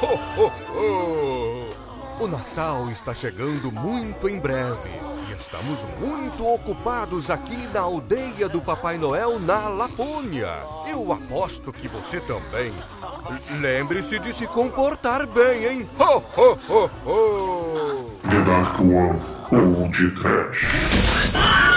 O Natal está chegando muito em breve e estamos muito ocupados aqui na aldeia do Papai Noel na Lapônia. Eu aposto que você também. Lembre-se de se comportar bem, hein? Ho, ho, ho, ho! The Dark One Old Trash.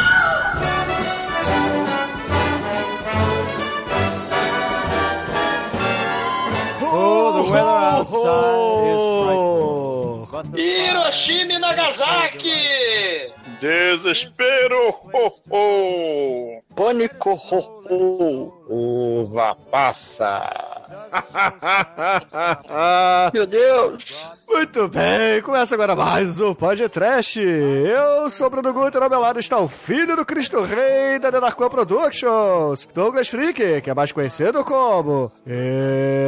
The Hiroshima e Nagasaki! Desespero! Ho, ho. Pânico, ho, Uva passa. Meu Deus. Muito bem, começa agora mais um podcast. Eu sou o Bruno Guter, ao meu lado está o filho do Cristo Rei da Denarcoa Productions, Douglas Freak, que é mais conhecido como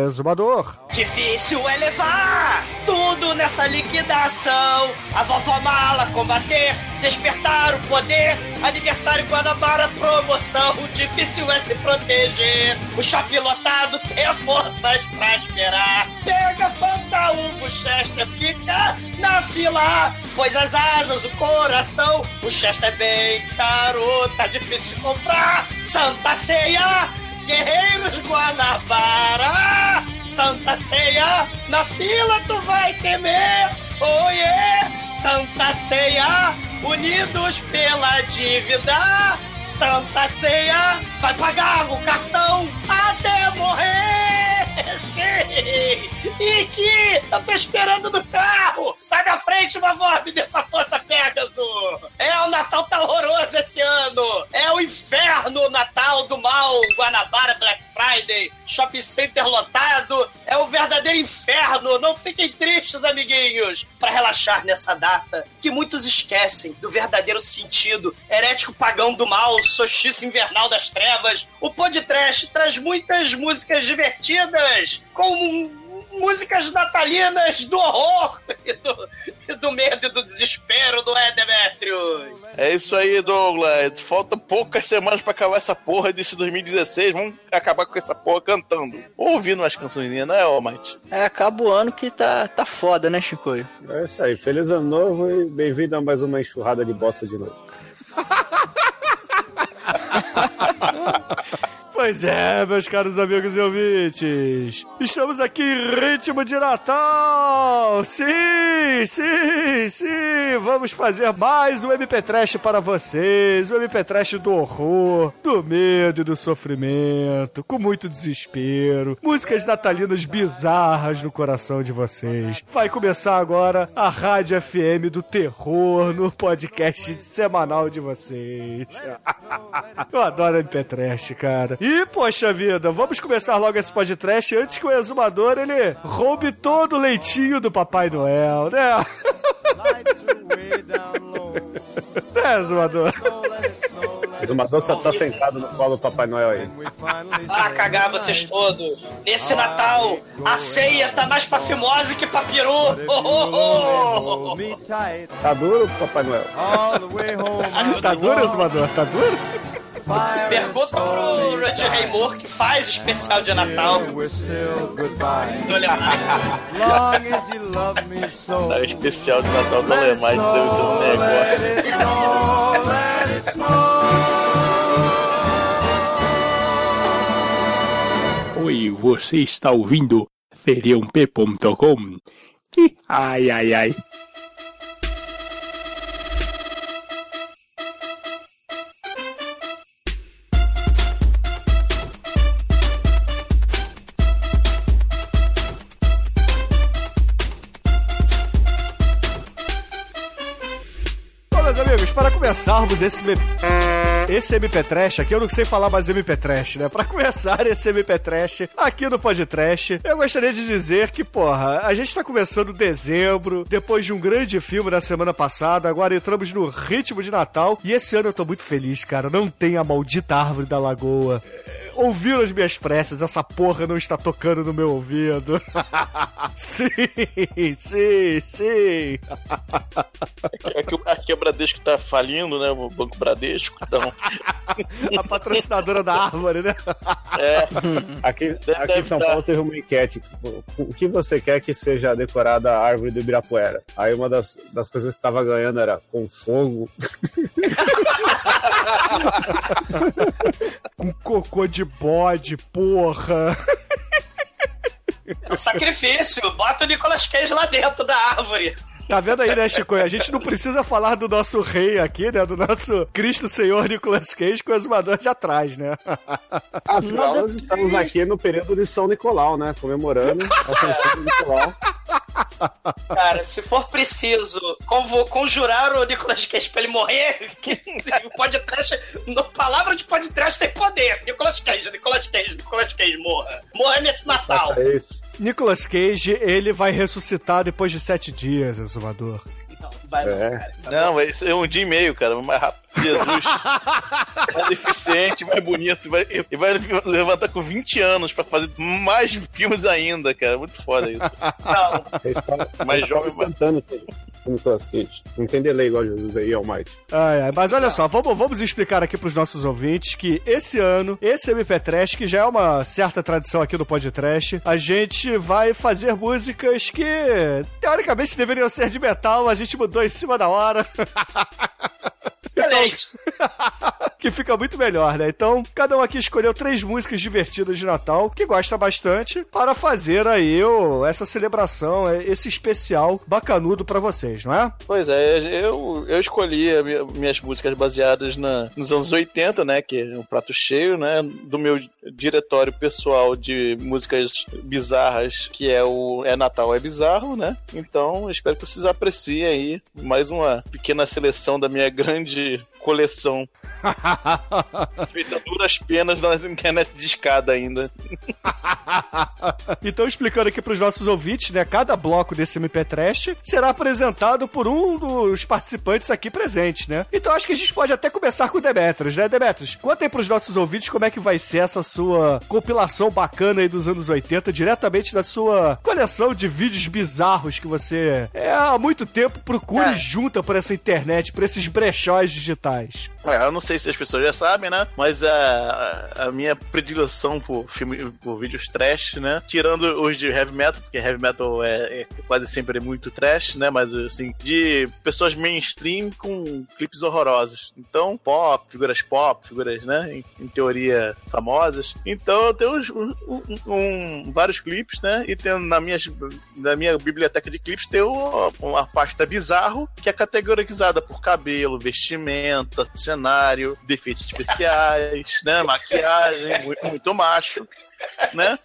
Exumador. Difícil é levar tudo nessa liquidação. A vovó mala combater, despertar o poder. Aniversário Guanabara promoção. Difícil é se proteger. O shopping lotado tem forças pra esperar. Pega Fanta Hugo, Chester fica na fila. Pois as asas, o coração. O Chester é bem caro, tá difícil de comprar. Santa Ceia. Guerreiros Guanabara, Santa Ceia, na fila tu vai temer, oh yeah! Santa Ceia, unidos pela dívida, Santa Ceia, vai pagar o cartão até morrer! Sim! E que eu tô esperando no carro! Sai da frente, vovó, me dê essa força Pegasus! É, o Natal tá horroroso esse ano! É o inferno o Natal do mal, Guanabara Black Friday, shopping center lotado, é o verdadeiro inferno! Não fiquem tristes, amiguinhos! Para relaxar nessa data, que muitos esquecem do verdadeiro sentido, herético pagão do mal, solstício invernal das trevas, o podcast traz muitas músicas divertidas, com músicas natalinas do horror e do, e do medo e do desespero, do é, Demetrius? É isso aí, Douglas. Falta poucas semanas pra acabar essa porra desse 2016. Vamos acabar com essa porra cantando. Ouvindo umas cançõezinhas, não é, Almighty? É, acaba o ano que tá, tá foda, né, Chicoio? É isso aí. Feliz ano novo e bem-vindo a mais uma enxurrada de bosta de novo. Pois é, meus caros amigos e ouvintes. Estamos aqui em ritmo de Natal. Sim, sim, sim. Vamos fazer mais um MP Trash para vocês. O MP Trash do horror, do medo e do sofrimento, com muito desespero. Músicas natalinas bizarras no coração de vocês. Vai começar agora a Rádio FM do Terror no podcast semanal de vocês. Eu adoro MP Trash, cara. E, poxa vida, vamos começar logo esse podcast antes que o exumador, ele roube todo o leitinho do Papai Noel, né? né, exumador? O exumador só tá sentado no colo do Papai Noel aí. Ah, cagar vocês todos. Nesse Natal, a ceia tá mais pra fimose que pra peru. Oh, oh, oh. Tá duro, Papai Noel? Tá duro, exumador? Tá duro? Pergunta pro Rod Raymore que faz especial de Natal. Olha Tá, o especial de Natal do Lemais deve ser um negócio. Oi, você está ouvindo feriump.com? Ai, ai, ai. Começarmos esse. Esse MP Trash aqui, eu não sei falar mais MP Trash, né? Pra começar esse MP Trash aqui no Podcast, eu gostaria de dizer que, porra, a gente tá começando dezembro, depois de um grande filme na semana passada, agora entramos no ritmo de Natal, e esse ano eu tô muito feliz, cara. Não tem a maldita árvore da lagoa. Ouviram as minhas preces, essa porra não está tocando no meu ouvido. sim, sim, sim. É que, o- aqui o Bradesco tá falindo, né? O Banco Bradesco. Então, A patrocinadora da árvore, né? é. Aqui, aqui em São. Paulo teve uma enquete. tipo, O que você quer que seja decorada a árvore do Ibirapuera? Aí uma das, das coisas que tava ganhando era com fogo. Com cocô de bode, porra. É um sacrifício. Bota o Nicolas Cage lá dentro da árvore. Tá vendo aí, né, Chico? A gente não precisa falar do nosso rei aqui, né? Do nosso Cristo Senhor Nicolas Cage com o exumador de atrás, né? Afinal, nós estamos aqui no período de São Nicolau, né? Comemorando a ascensão de Nicolau. Cara, se for preciso conjurar o Nicolas Cage pra ele morrer, que o podcast, no palavra de podcast tem poder. Nicolas Cage, Nicolas Cage, Nicolas Cage, morra. Morra nesse Natal. Faça isso. Nicolas Cage, ele vai ressuscitar depois de sete dias, exumador. Não, vai não, É. cara. Tá Não, vai ser um dia e meio, cara. Mais rápido. Jesus. mais eficiente, mais bonito. Vai, e vai levantar com 20 anos pra fazer mais filmes ainda, cara. Muito foda isso. Não, Mais respawn jovem, instantâneo, filho. O Nicolas Cage. Não tem delay igual Jesus aí, Almighty. Ai, ai, mas olha só, vamos, vamos explicar aqui pros nossos ouvintes que esse ano, esse MP Trash, que já é uma certa tradição aqui do Podcast, a gente vai fazer músicas que teoricamente deveriam ser de metal, a gente mudou em cima da hora. excelente. que fica muito melhor, né? Então, cada um aqui escolheu três músicas divertidas de Natal, que gosta bastante, para fazer aí essa celebração, é, esse especial bacanudo pra vocês, não é? Pois é, eu, eu escolhi minha- minhas músicas baseadas na, nos anos 80, né? Que é um prato cheio, né? Do meu diretório pessoal de músicas bizarras, que é o É Natal é Bizarro, né? Então, espero que vocês apreciem aí mais uma pequena seleção da minha grande coleção. Feita duras penas na internet de escada ainda. então, explicando aqui pros nossos ouvintes, né? Cada bloco desse MP Trash será apresentado por um dos participantes aqui presentes, né? Então, acho que a gente pode até começar com o Demetrius, né? Demetrius, conta aí pros nossos ouvintes como é que vai ser essa sua compilação bacana aí dos anos 80, diretamente da sua coleção de vídeos bizarros que você é, há muito tempo procura É. e junta por essa internet, por esses brechóis digitais. É, eu não sei se as pessoas já sabem, né? Mas a, a minha predileção por, filme, por vídeos trash, né? Tirando os de heavy metal, porque heavy metal é, é quase sempre muito trash, né? Mas assim, de pessoas mainstream com clipes horrorosos. Então, pop, figuras pop, figuras, né? Em, em teoria famosas. Então eu tenho uns- um, um- vários clipes, né? E tem na minha, na minha biblioteca de clipes tem uma pasta bizarro que é categorizada por cabelo, vestimenta, cenário, defeitos especiais, né? Maquiagem, muito, muito macho, né?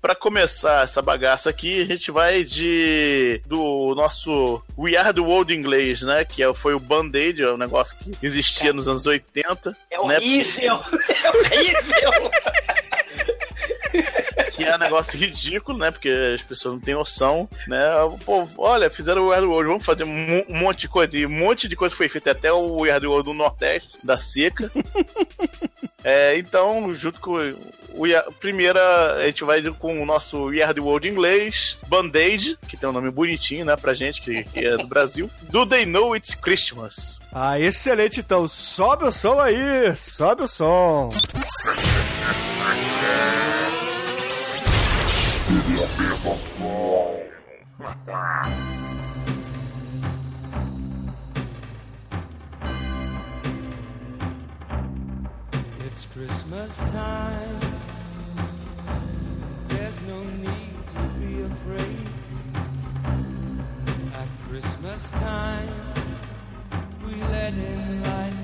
Pra começar essa bagaça aqui, a gente vai de do nosso We Are the World inglês, né? Que é- foi o Band-Aid, é um negócio que existia nos anos 80. É né? horrível. É horrível. que é um negócio ridículo, né? Porque as pessoas não têm noção, né? Pô, olha, fizeram o We Are the World, vamos fazer um, monte de coisa. E um monte de coisa foi feita, até o We Are the World do Nordeste, da seca. É, então, junto com o Are- primeira, a gente vai com o nosso We Are the World inglês, Band-Aid, que tem um nome bonitinho, né, pra gente, que, que é do Brasil. Do They Know It's Christmas. Ah, excelente então. Sobe o som aí, sobe o som. It's Christmas time. There's no need to be afraid. At Christmas time, we let in light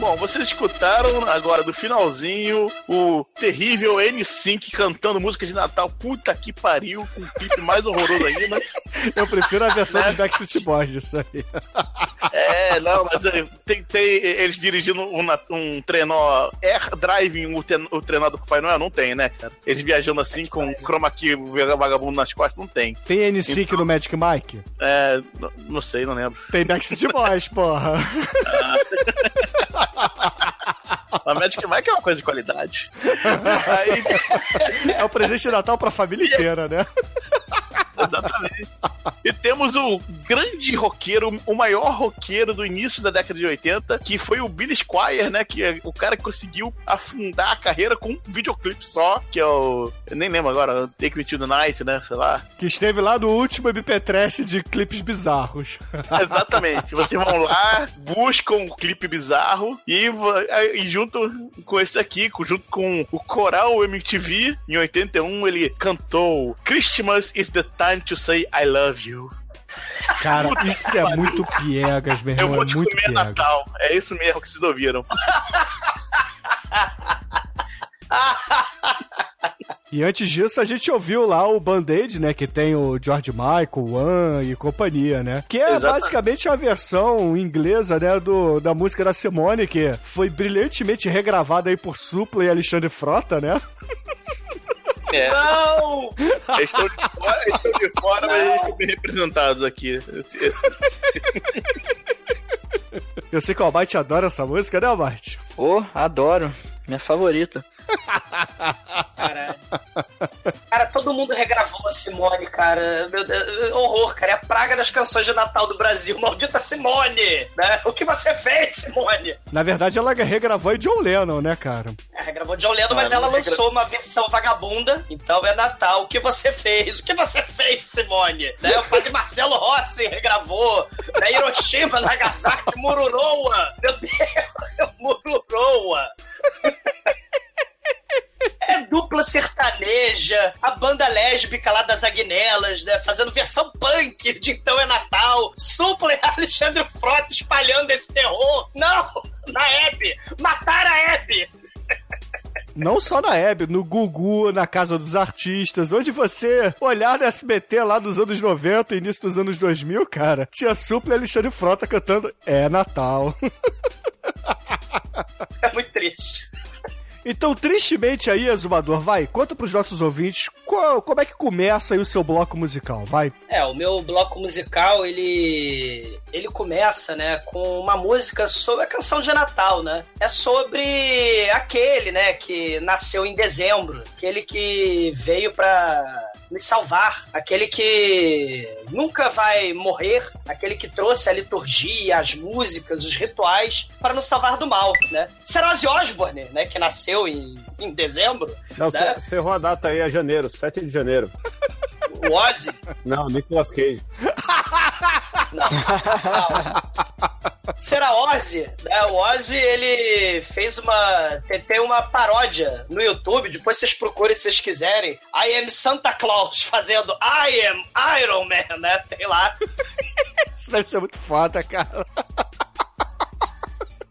Bom, vocês escutaram agora do finalzinho o terrível N5 cantando música de Natal. Puta que pariu, com um clipe mais horroroso ainda. Eu prefiro a versão dos Backstreet Boys disso aí. É, não, mas tem, tem eles dirigindo um, um trenó Air Driving, o, ten- o trenó do Papai Noel, não tem, né, cara? Eles viajando assim com chroma key vagabundo nas costas, não tem. Tem N5 no Magic Mike? É, não, não sei, não lembro. Tem Backstreet Boys, porra. A Magic Mike é uma coisa de qualidade. Aí, É o presente de Natal pra família inteira, né? Exatamente. E temos o grande roqueiro, o maior roqueiro do início da década de 80, que foi o Billy Squire, né? Que é o cara que conseguiu afundar a carreira com um videoclipe só, que é o. Eu nem lembro agora, Take Me to the Night, né? Sei lá. Que esteve lá no último MP Trash de clipes bizarros. Exatamente. Vocês vão lá, buscam um clipe bizarro e, e junto com esse aqui, junto com o Coral MTV, em 81, ele cantou Christmas is the time to say I love you. Cara, isso é muito piegas, meu Eu irmão. vou É te muito comer piegas. Natal. É isso mesmo que vocês ouviram. E antes disso, a gente ouviu lá o Band-Aid, né? Que tem o George Michael, One e companhia, né? Que é Exatamente. basicamente a versão inglesa, né? Do, da música da Simone, que foi brilhantemente regravada aí por Supla e Alexandre Frota, né? É. Não! Eles estão de fora, eles estão de fora mas eles estão bem representados aqui. Esse- esse- Eu sei que o Almighty adora essa música, né, Almighty? Ô, adoro. Minha favorita. Caralho. Cara, todo mundo regravou a Simone, cara. Meu Deus, horror, cara. É a praga das canções de Natal do Brasil. Maldita Simone! Né? O que você fez, Simone? Na verdade, ela regravou John Lennon, né, cara? É, regravou John Lennon, mas Ah, ela regra- lançou uma versão vagabunda. Então é Natal. O que você fez? O que você fez, Simone? Né? O padre Marcelo Rossi regravou. Né? Hiroshima, Nagasaki, Mururoa. Meu Deus, Mururoa. É dupla sertaneja, a banda lésbica lá das Agnelas, né? Fazendo versão punk de Então é Natal. Supla e Alexandre Frota espalhando esse terror. Não! Na Hebe! Mataram a Hebe! Não só na Hebe, no Gugu, na Casa dos Artistas, onde você olhar no SBT lá dos anos 90, início dos anos 2000, cara, tinha Supla e Alexandre Frota cantando É Natal. É muito triste. Então, tristemente aí, Azumador, vai, conta pros nossos ouvintes qual- como é que começa aí o seu bloco musical, vai. É, o meu bloco musical, ele ele começa, né, com uma música sobre a canção de Natal, né? É sobre aquele, né, que nasceu em dezembro, aquele que veio pra nos salvar, aquele que nunca vai morrer, aquele que trouxe a liturgia, as músicas, os rituais para nos salvar do mal, né? Será Ozzy Osbourne, né, que nasceu em, em dezembro, Não, né? você errou a data aí, é janeiro, 7 de janeiro. o Ozzy Não, Nicolas Cage. Será Ozzy, né? O Ozzy, ele fez uma. Tem, tem uma paródia no YouTube, depois vocês procurem se vocês quiserem. I am Santa Claus fazendo I am Iron Man, né? Tem lá. Isso deve ser muito foda, cara.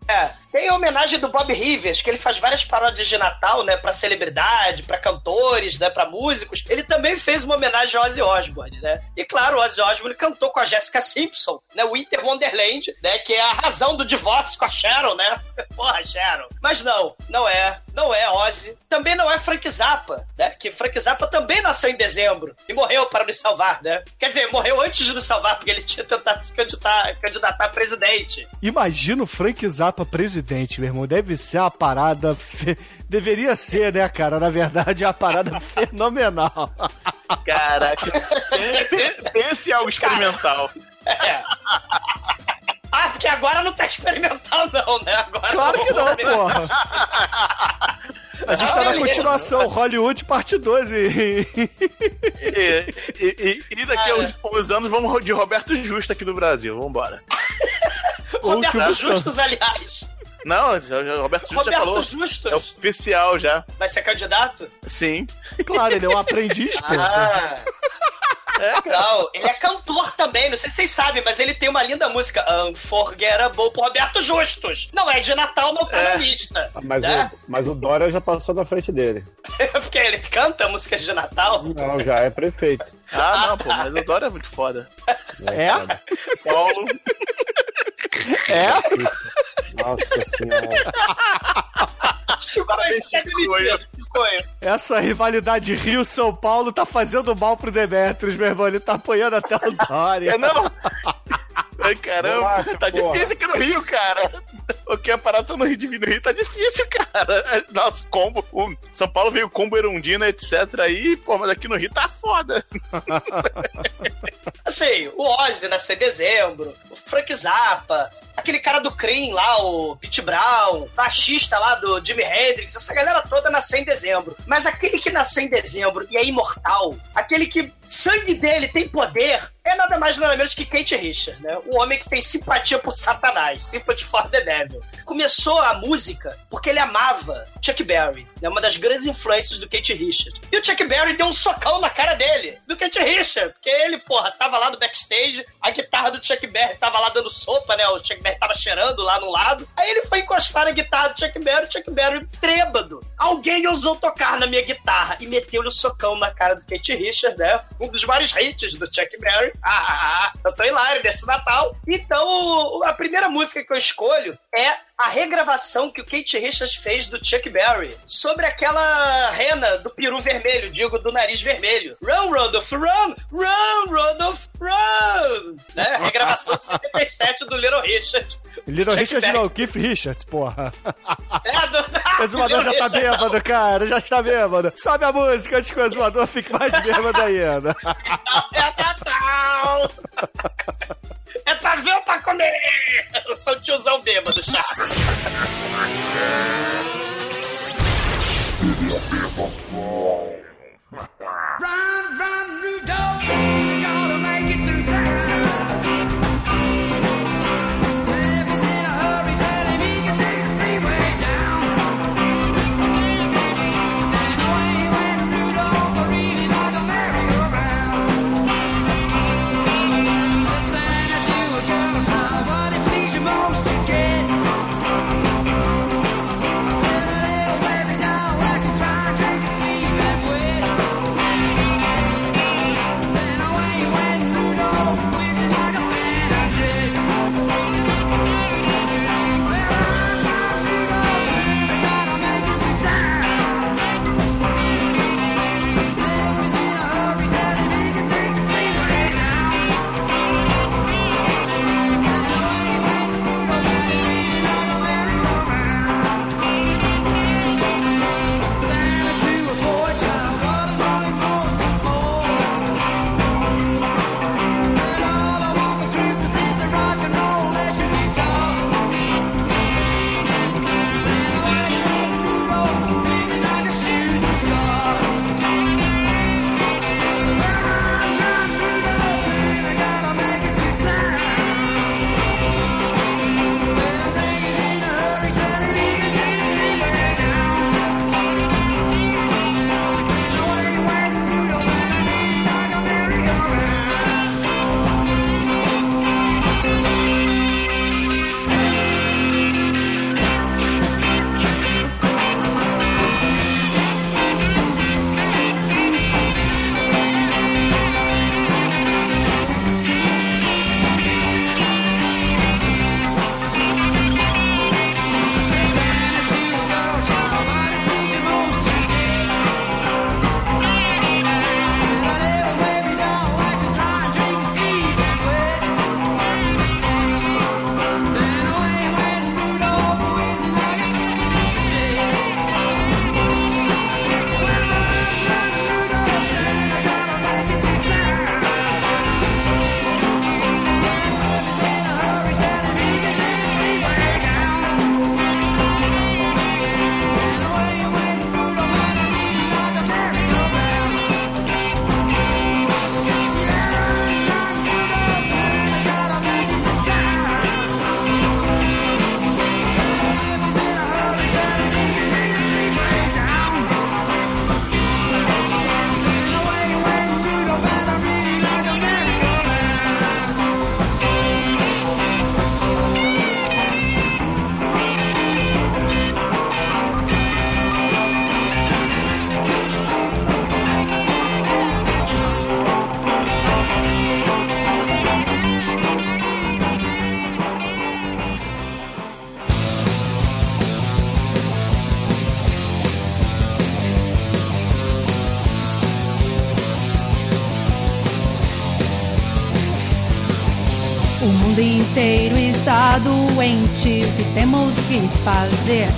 É, tem a homenagem do Bob Rivers, que ele faz várias paródias de Natal, né, pra celebridade, pra cantores, né, pra músicos. Ele também fez uma homenagem ao Ozzy Osbourne, né? E claro, o Ozzy Osbourne cantou com a Jessica Simpson, né, Winter Wonderland, né, que é a razão do divórcio com a Sharon, né? Porra, Sharon. Mas não, não é, não é Ozzy. Também não é Frank Zappa, né? Que Frank Zappa também nasceu em dezembro e morreu para nos salvar, né? Quer dizer, morreu antes de nos salvar, porque ele tinha tentado se candidatar, candidatar a presidente. Imagina o Frank Zappa presidente, meu irmão. Deve ser uma parada. fe- Deveria ser, né, cara? Na verdade, é uma parada fenomenal. Caraca. Pense em algo experimental. É. Ah, porque agora não tá experimental, não, né? Agora Claro que não, vamos ver. porra. A gente tá na continuação, Hollywood parte 2 e... E, e- daqui a uns, uns anos vamos de Roberto Justo aqui no Brasil. Vambora. Roberto Justus, aliás. Não, o Roberto Justo já Roberto falou. Justus É oficial já. vai ser candidato? Sim. Claro, ele é um aprendiz, pô. Ah. Não, ele é cantor também, não sei se vocês sabem, mas ele tem uma linda música Unforgettable pro Roberto Justus. Não é de Natal, não tá na lista. Mas, né? o, mas o Dória já passou na frente dele. Porque ele canta músicas de Natal. Não, já é prefeito. Ah, não, pô, mas o Dória é muito foda. É? Paulo. É? Nossa senhora. É Essa rivalidade Rio-São Paulo tá fazendo mal pro Demetrius, meu irmão. Ele tá apoiando até o Dória. É, não. Ai, caramba, Relaxa, tá porra. difícil aqui no Rio, cara. O que é parado no Rio de no Rio tá difícil, cara. Nossa, combo. O São Paulo veio combo Erundina, etc. Aí, pô, mas aqui no Rio tá foda. Assim, o Ozzy nasceu em dezembro, o Frank Zappa, aquele cara do Cream lá, o Pete Brown, baixista lá do Jimi Hendrix, essa galera toda nasceu em dezembro. Mas aquele que nasceu em dezembro e é imortal, aquele que sangue dele tem poder, é nada mais nada menos que Kate Richards, né? O homem que tem simpatia por Satanás, Sympathy for the Devil. Começou a música porque ele amava Chuck Berry, né? Uma das grandes influências do Kate Richards. E o Chuck Berry deu um socão na cara dele, do Kate Richards, porque ele, porra, tava lá no backstage, a guitarra do Chuck Berry tava lá dando sopa, né? O Chuck Berry tava cheirando lá no lado. Aí ele foi encostar na guitarra do Chuck Berry, o Chuck Berry trêbado. Alguém ousou tocar na minha guitarra e meteu-lhe o socão na cara do Kate Richards, né? Um dos vários hits do Chuck Berry. Ah, ah, ah. Eu tô hilário desse Natal. Então, a primeira música que eu escolho é a regravação que o Kate Richards fez do Chuck Berry sobre aquela rena do peru vermelho, digo, do nariz vermelho. Run, Rodolph, run! Run, Rodolph, run! Né? Regravação de 77 do Little Richard. Little Chuck Richards Berry. não, Keith Richards, porra. É, do... O exumador já tá Richard, bêbado, cara, já está bêbado. Sobe a música antes que o exumador fique mais bêbado ainda. É Natal! É pra ver ou pra comer? Eu sou o tiozão bêbado, tá? Run, run, Rudolph, temos que fazer?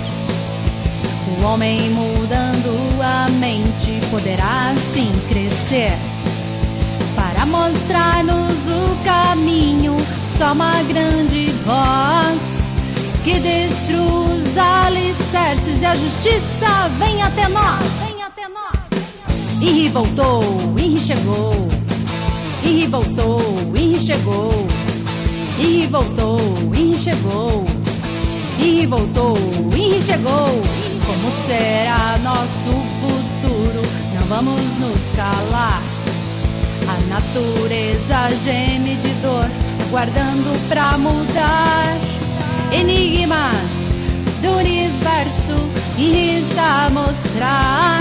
O homem mudando a mente poderá sim crescer. Para mostrar-nos o caminho, só uma grande voz que destrua os alicerces e a justiça vem até nós. Vem até nós. Henri voltou, Henri chegou. Henri voltou, Henri chegou. Henri voltou, Henri chegou. Henri voltou, Henri chegou. Como será nosso futuro? Não vamos nos calar. A natureza geme de dor, aguardando pra mudar. Enigmas do universo e está a mostrar.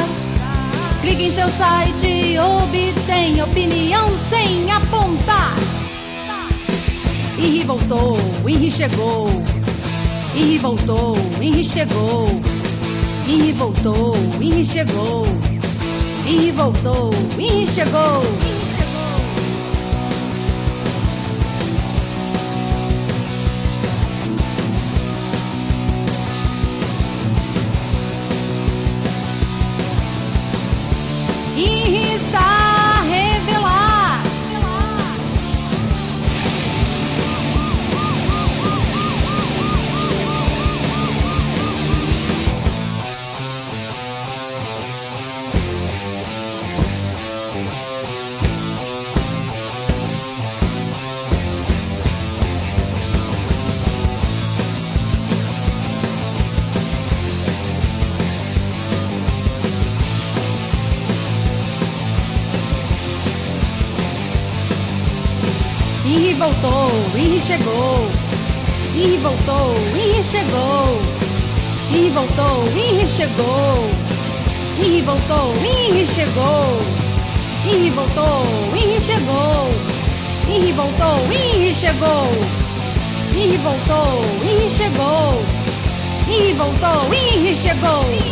Clique em seu site obtenha opinião sem apontar. Henri voltou, Henri chegou. Henri voltou, Henri chegou. Henri voltou, Henri chegou. Henri voltou, Henri chegou. Henri voltou, e chegou. E voltou, e chegou. E voltou, e chegou. E voltou, e chegou. E voltou, e chegou. E voltou, e chegou. E voltou, e chegou. E voltou, e chegou.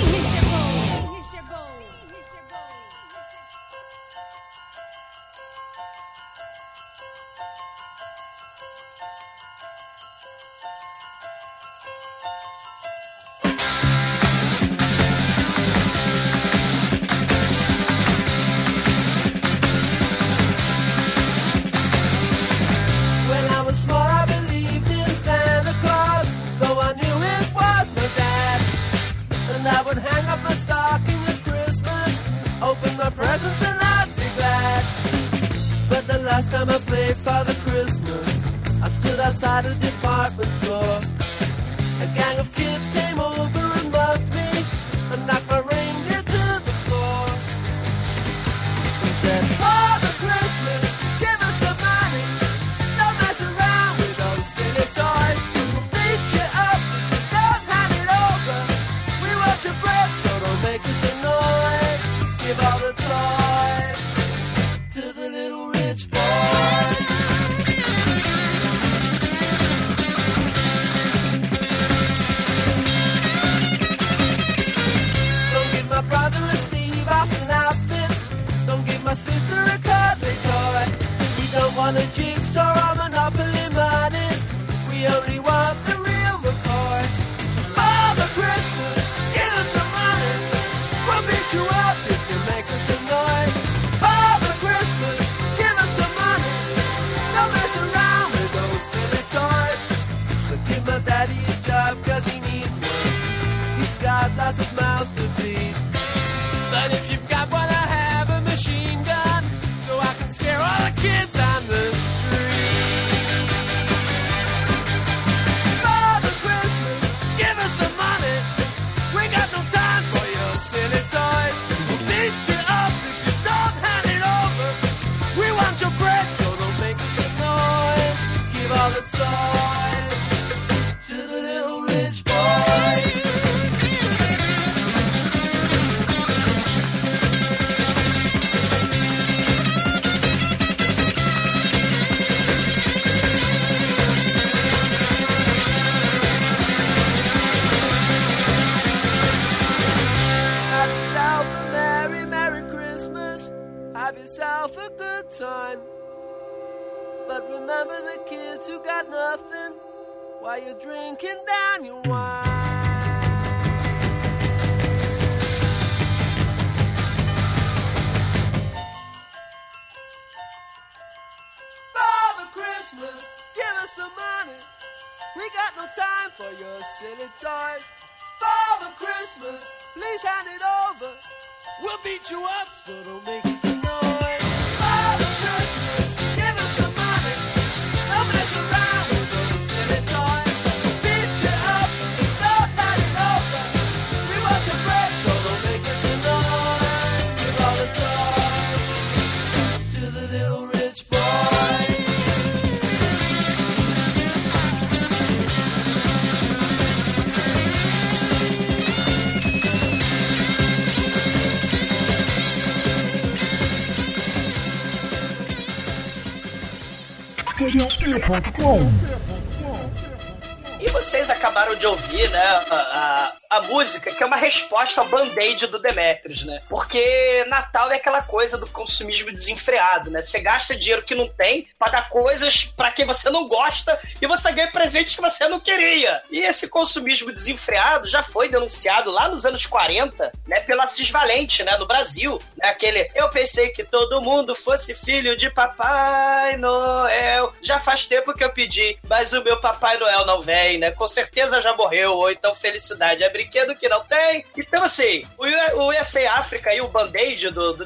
E vocês acabaram de ouvir, né, a, a, a música que é uma resposta ao band-aid do Demetrius, né? Porque Natal é aquela coisa do consumismo desenfreado, né? Você gasta dinheiro que não tem pra dar coisas quem você não gosta e você ganha presentes que você não queria. E esse consumismo desenfreado já foi denunciado lá nos anos 40, né, pela Cis Valente, né, no Brasil, né? Aquele eu pensei que todo mundo fosse filho de Papai Noel. Já faz tempo que eu pedi, mas o meu Papai Noel não vem, né? Com certeza já morreu, ou então felicidade é brinquedo que não tem. Então, assim, o, o USA África e o Band-Aid do, do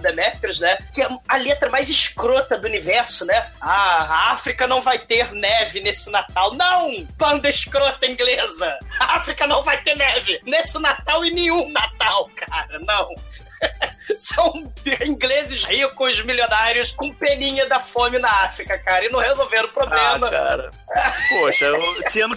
né? Que é a letra mais escrota do universo, né? Ah, a África não vai ter neve nesse Natal. Não! Banda escrota inglesa! A África não vai ter neve nesse Natal e nenhum Natal, cara, não. São ingleses ricos, milionários, com peninha da fome na África, cara, e não resolveram o Ah, problema. cara. Poxa, tinha, no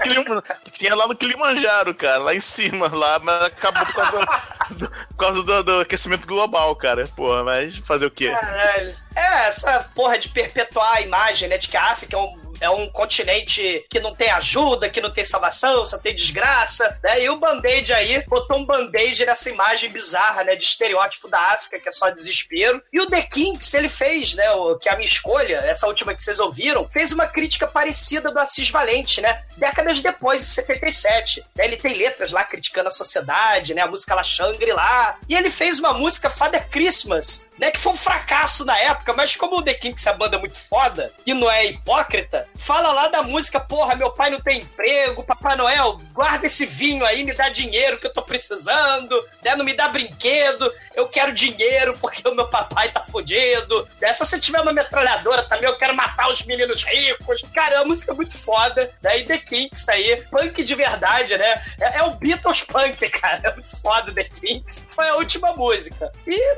tinha lá no Kilimanjaro, cara, lá em cima, lá, mas acabou por causa, do, por causa do, do aquecimento global, cara. Porra, mas fazer o quê? Caralho. É, essa porra de perpetuar a imagem, né, de que a África é um, é um continente que não tem ajuda, que não tem salvação, só tem desgraça, né? E o Band-Aid aí botou um Band-Aid nessa imagem bizarra, né, de estereótipo da África, que é só desespero. E o The Kinks, ele fez, né, o, que é a minha escolha, essa última que vocês ouviram, fez uma crítica parecida do Assis Valente, né? Décadas depois, em 77. né, Ele tem letras lá criticando a sociedade, né? A música lá Shangri-La. E ele fez uma música Father Christmas, né, que foi um fracasso na época, mas como o The Kinks é uma banda muito foda e não é hipócrita, fala lá da música, porra, meu pai não tem emprego, Papai Noel, guarda esse vinho aí, me dá dinheiro que eu tô precisando, né, não me dá brinquedo, eu quero dinheiro porque o meu papai tá fudido, né, se você tiver uma metralhadora também, eu quero matar os meninos ricos, cara, é uma música muito foda, né, e The Kinks aí, punk de verdade, né, é, é o Beatles punk, cara, é muito foda The Kinks, foi a última música. E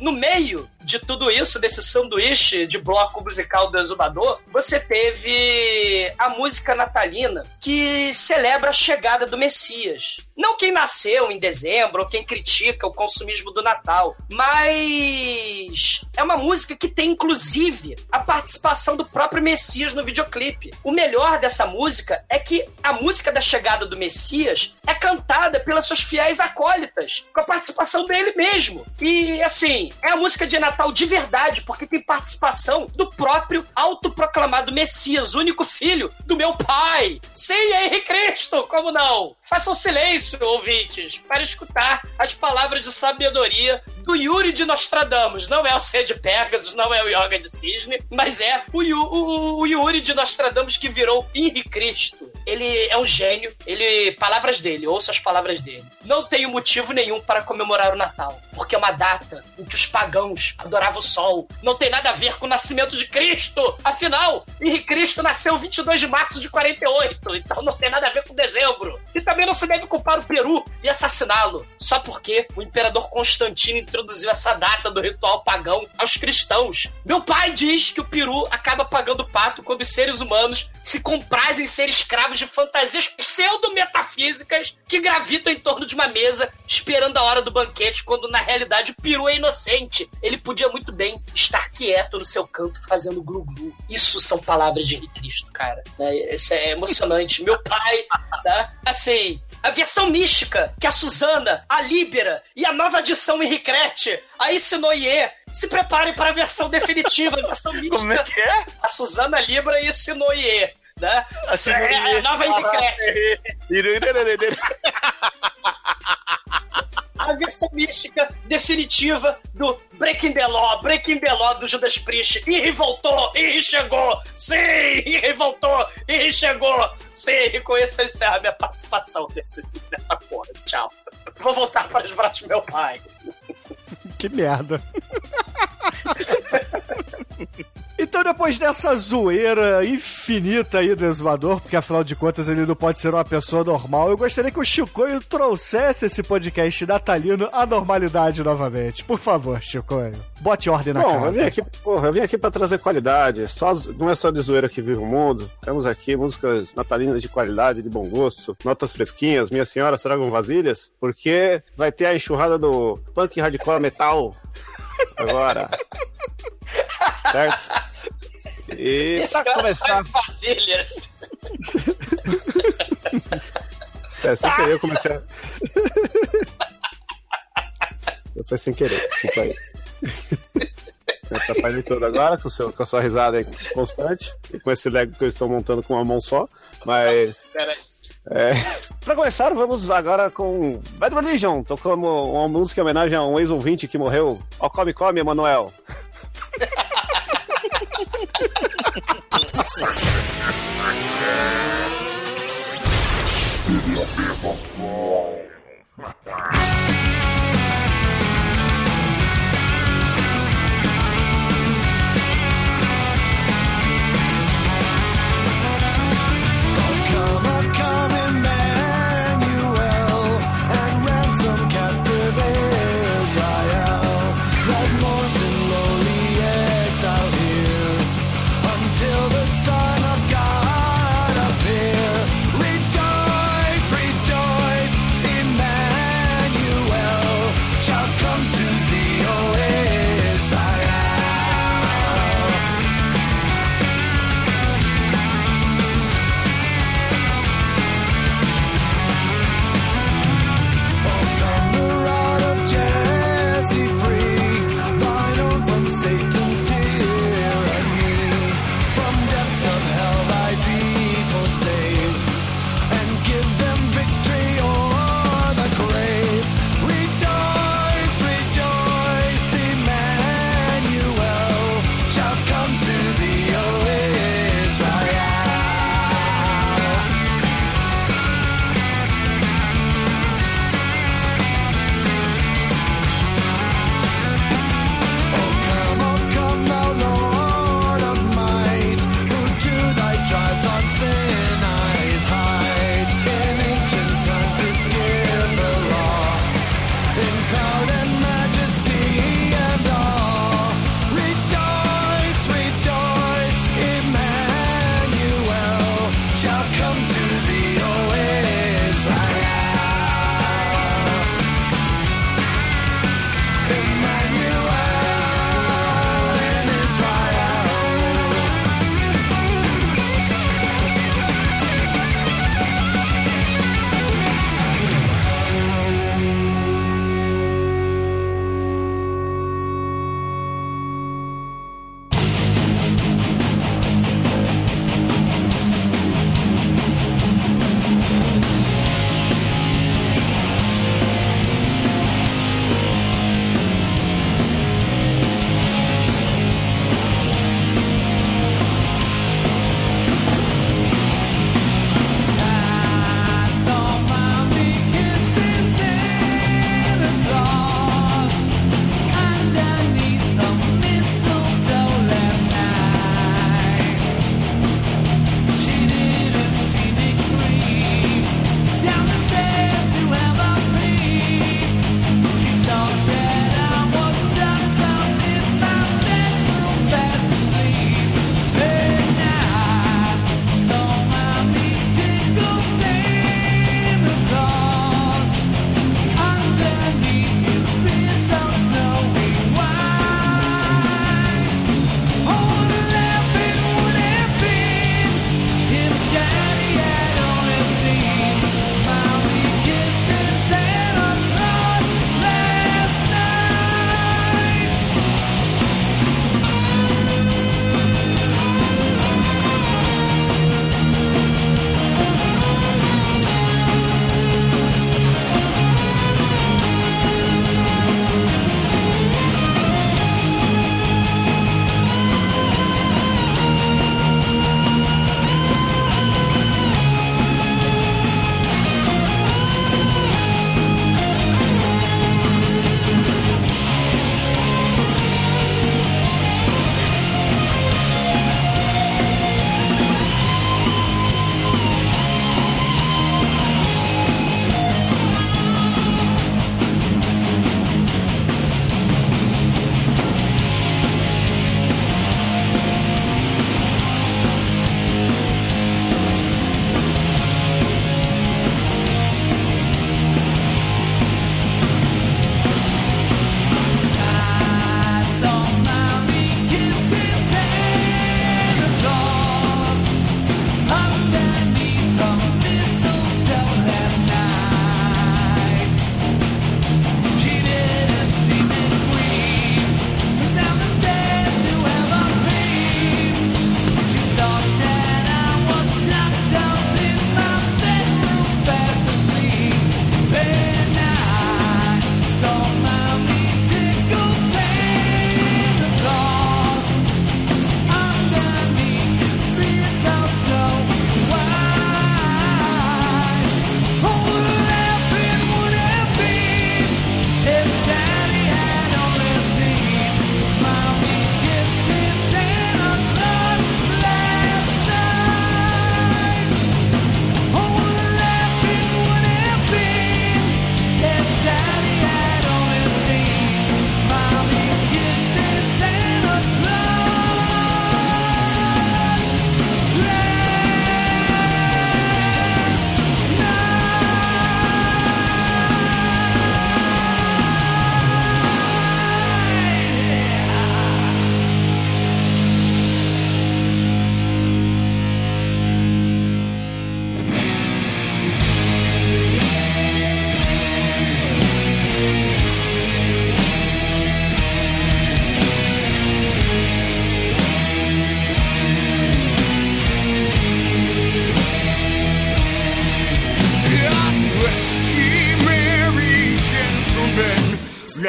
no, meio de tudo isso, desse sanduíche de bloco musical do Exumador, você teve a música natalina que celebra a chegada do Messias. Não quem nasceu em dezembro ou quem critica o consumismo do Natal, mas é uma música que tem inclusive a participação do próprio Messias no videoclipe. O melhor dessa música é que a música da chegada do Messias é cantada pelas suas fiéis acólitas, com a participação dele mesmo. E assim, é a música de Natal de verdade, porque tem participação do próprio autoproclamado Messias, único filho do meu pai. Sim, Henrique Cristo, como não? Façam silêncio, ouvintes, para escutar as palavras de sabedoria do Yuri de Nostradamus. Não é o C de Pegasus, não é o Yoga de Cisne, mas é o, Yu- o- o Yuri de Nostradamus que virou Henrique Cristo. Ele é um gênio, ele. Palavras dele, ouça as palavras dele. Não tenho motivo nenhum para comemorar o Natal, porque é uma data em que os pagãos adoravam o sol. Não tem nada a ver com o nascimento de Cristo. Afinal, Henrique Cristo nasceu 22 de março de 48, então não tem nada a ver com dezembro. E também não se deve culpar o Peru e assassiná-lo, só porque o imperador Constantino introduziu essa data do ritual pagão aos cristãos. Meu pai diz que o Peru acaba pagando pato quando os seres humanos se comprazem em ser escravos de fantasias pseudo-metafísicas que gravitam em torno de uma mesa esperando a hora do banquete, quando na realidade o Peru é inocente. Ele podia muito bem estar quieto no seu canto fazendo glu-glu. Isso são palavras de Henrique Cristo, cara. né? Isso é emocionante. Meu pai, tá? Assim, a versão mística que a Suzana, a Líbera e a nova adição Henricrete, a Isinoie, se preparem para a versão definitiva, a versão mística. Como é que é? A Suzana, a Líbera e a Isinoie. Né? Assim, é, é a nova Henricrete. a versão mística definitiva do Breaking the Law, Breaking the Law do Judas Priest. E voltou, e chegou, sim, e voltou, e chegou, sim. Com isso eu encerro a minha participação nesse, nessa porra. Tchau. Vou voltar para os braços do meu pai. Que merda. Então, depois dessa zoeira infinita aí do exumador, porque afinal de contas ele não pode ser uma pessoa normal, eu gostaria que o Chicoio trouxesse esse podcast natalino à normalidade novamente. Por favor, Chicoio. Bote ordem na Bom, eu casa. vim aqui, porra, eu vim aqui pra trazer qualidade. Só, não é só de zoeira que vive o mundo. Temos aqui músicas natalinas de qualidade, de bom gosto, notas fresquinhas. Minhas senhoras tragam vasilhas, porque vai ter a enxurrada do punk hardcore metal agora. certo? E pra começar. Vasilhas. É, sem querer eu comecei a. Foi sem querer, desculpa aí. Me atrapalhei todo agora com, seu, com a sua risada constante e com esse Lego que eu estou montando com uma mão só. Mas. É, pra começar, vamos agora com Bad Religion, tocando uma música em homenagem a um ex-ouvinte que morreu. Ó, come, come, Emanuel. Come,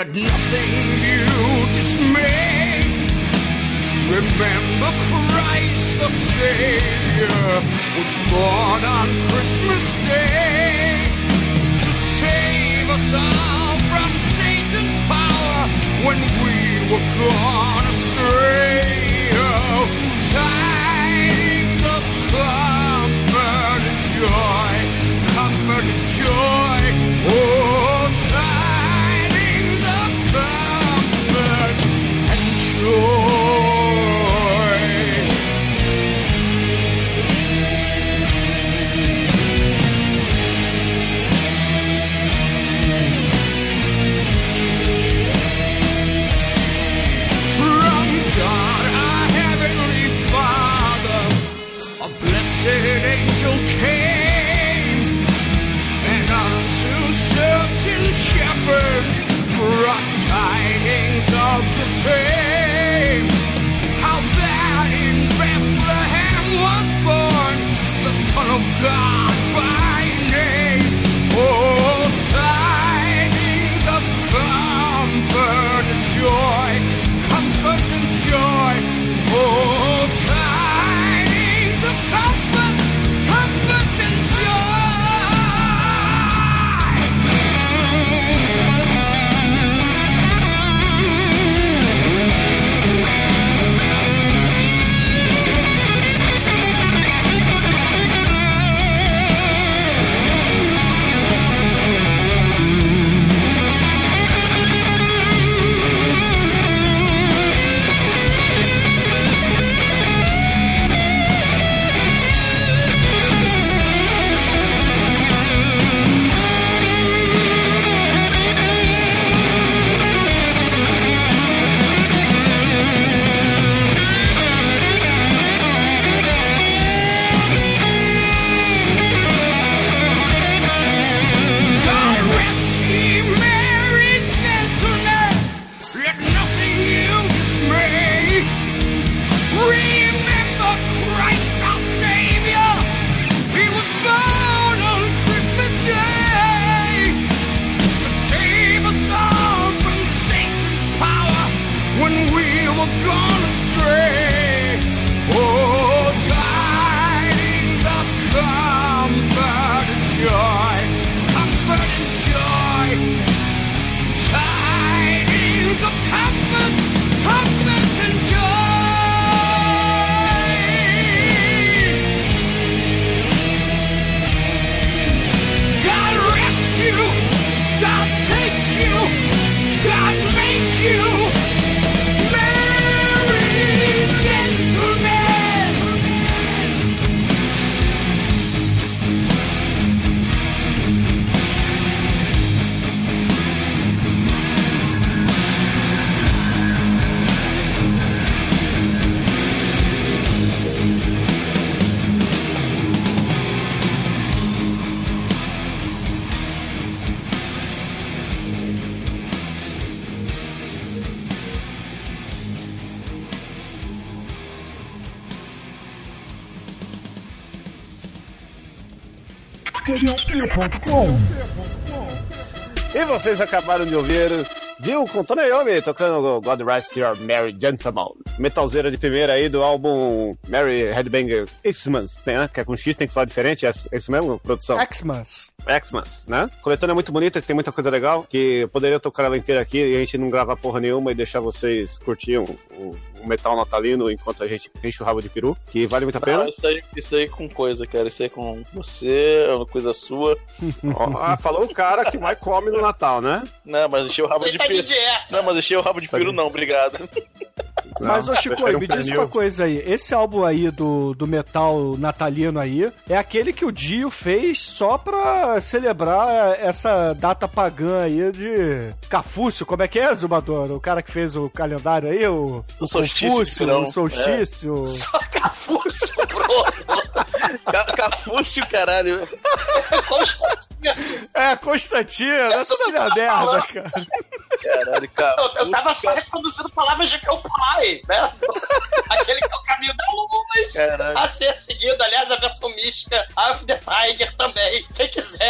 Let nothing you dismay. Remember Christ the Savior was born on Christmas Day to save us all from Satan's power when we were gone astray. the same. Vocês acabaram de ouvir Jill com Tony Iommi tocando God Rest Your Merry Gentleman. Metalzeira de primeira aí do álbum Mary Headbanger X-Mans, né? Que é com X, tem que falar diferente, é isso mesmo, produção? X-Mans. X-Mans, né? Coletânea muito bonita, que tem muita coisa legal, que eu poderia tocar ela inteira aqui e a gente não gravar porra nenhuma e deixar vocês curtir o, metal natalino enquanto a gente enche o rabo de peru, que vale muito a pena. Não, isso, aí, isso aí com coisa, cara. Isso aí com você, é uma coisa sua. Ah, falou o cara que mais come no Natal, né? Não, mas encheu o rabo Ele de tá de peru. dieta. Não, mas encheu o rabo de peru, não, obrigado. Mas, ô Chico, um me diz uma coisa aí. Esse álbum aí do, do metal natalino aí é aquele que o Dio fez só pra celebrar essa data pagã aí de Cafúcio. Como é que é, Zumbador? O cara que fez o calendário aí, o, O solstício o solstício. Só Cafúcio. Ca- Cafúcio, caralho. Constantino. É, Constantino, é Essa toda minha tá merda, falando. cara. Caralho, Eu, Cafúcio. eu tava só reproduzindo palavras de meu pai, né? Aquele que é o caminho da luz. Caralho. A ser seguido, aliás, a versão mística the Tiger também. Quem quiser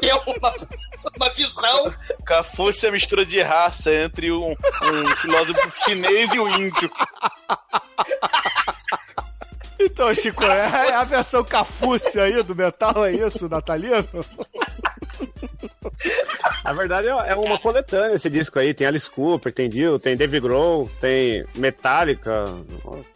ter uma, uma visão Cafúcio é a mistura de raça entre um, um filósofo chinês e um índio. Então, Chico, é a versão cafúcia aí do metal, é isso, natalino? Na verdade, é é uma coletânea esse disco aí. Tem Alice Cooper, tem Dio, tem Dave Grohl, tem Metallica,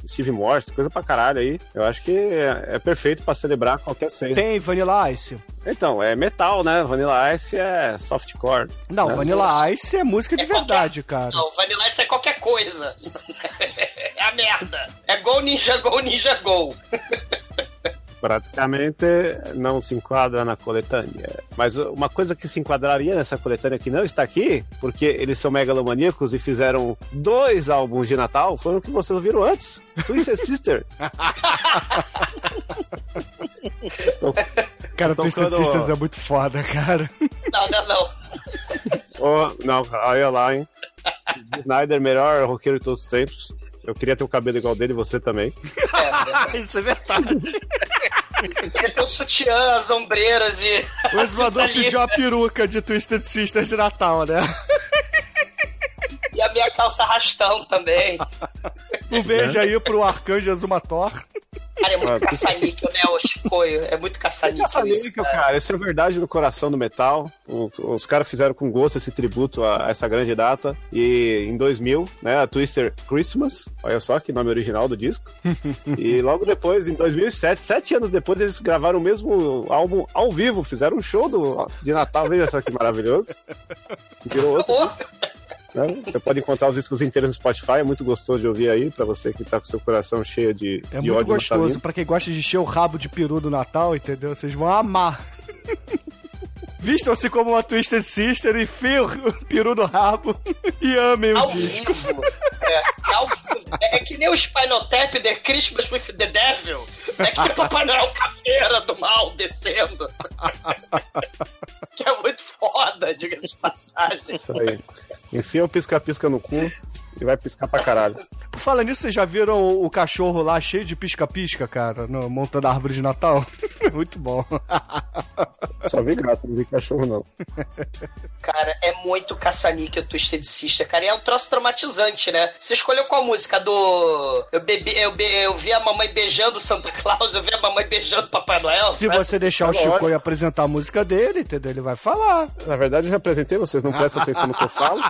Steve Morse, coisa pra caralho aí. Eu acho que é, é perfeito pra celebrar qualquer ceia. Tem Vanilla Ice. Então, é metal, né? Vanilla Ice é softcore. Não, né? Vanilla Ice é música de verdade, cara. Não, Vanilla Ice é qualquer coisa. é a merda. É gol ninja, gol ninja, gol. Praticamente não se enquadra na coletânea. Mas uma coisa que se enquadraria nessa coletânea que não está aqui, porque eles são megalomaníacos e fizeram dois álbuns de Natal, foram o que vocês ouviram antes. Twisted Sister. Cara, Tocando- Twisted Sisters é muito foda, cara. Não, não, não. Oh, não, olha lá, hein? Snyder, melhor roqueiro de todos os tempos. Eu queria ter o cabelo igual dele, você também. Isso é verdade. Ele tem um sutiã, as ombreiras e. O ali. pediu a peruca de Twisted Sisters de Natal, né? E a minha calça rastão também. Um beijo aí pro Arcanjo Azumator. Cara, é muito que caça-níquel, né, ô Chicoio? É muito caça-níquel cara. cara, isso é verdade no coração do metal. O- os caras fizeram com gosto esse tributo a, a essa grande data. E em 2000, né, a Twister Christmas, olha só que nome original do disco. e logo depois, em 2007, sete anos depois, eles gravaram o mesmo álbum ao vivo, fizeram um show do, de Natal, veja só que maravilhoso. Virou outro. Né? Você pode encontrar os discos inteiros no Spotify, é muito gostoso de ouvir aí, pra você que tá com seu coração cheio de, É de muito ódio gostoso. natalino. Pra quem gosta de encher o rabo de peru do Natal, entendeu? Vocês vão amar. Vistam-se como uma Twisted Sister, enfiem o peru no rabo e amem o ao disco. vivo. É, ao vivo. É, é que nem o Spinal Tap The Christmas with the Devil. É que o Papai Noel caveira do mal descendo. que é muito foda, diga-se de passagem. Isso aí. Enfia o pisca-pisca no cu e vai piscar pra caralho. Por falar nisso, vocês já viram o, o cachorro lá cheio de pisca-pisca, cara, no, montando a árvore de Natal? muito bom. Só vi gato, não vi cachorro, não. Cara, é muito caça-níquel Twisted Sister, cara. E é um troço traumatizante, né? Você escolheu qual música? Do. Eu, bebi, eu, be... eu vi a mamãe beijando Santa Claus, eu vi a mamãe beijando Papai Noel. Se né? você deixar o. Chico apresentar a música dele, entendeu? Ele vai falar. Na verdade, eu já apresentei, vocês não prestam atenção no que eu falo.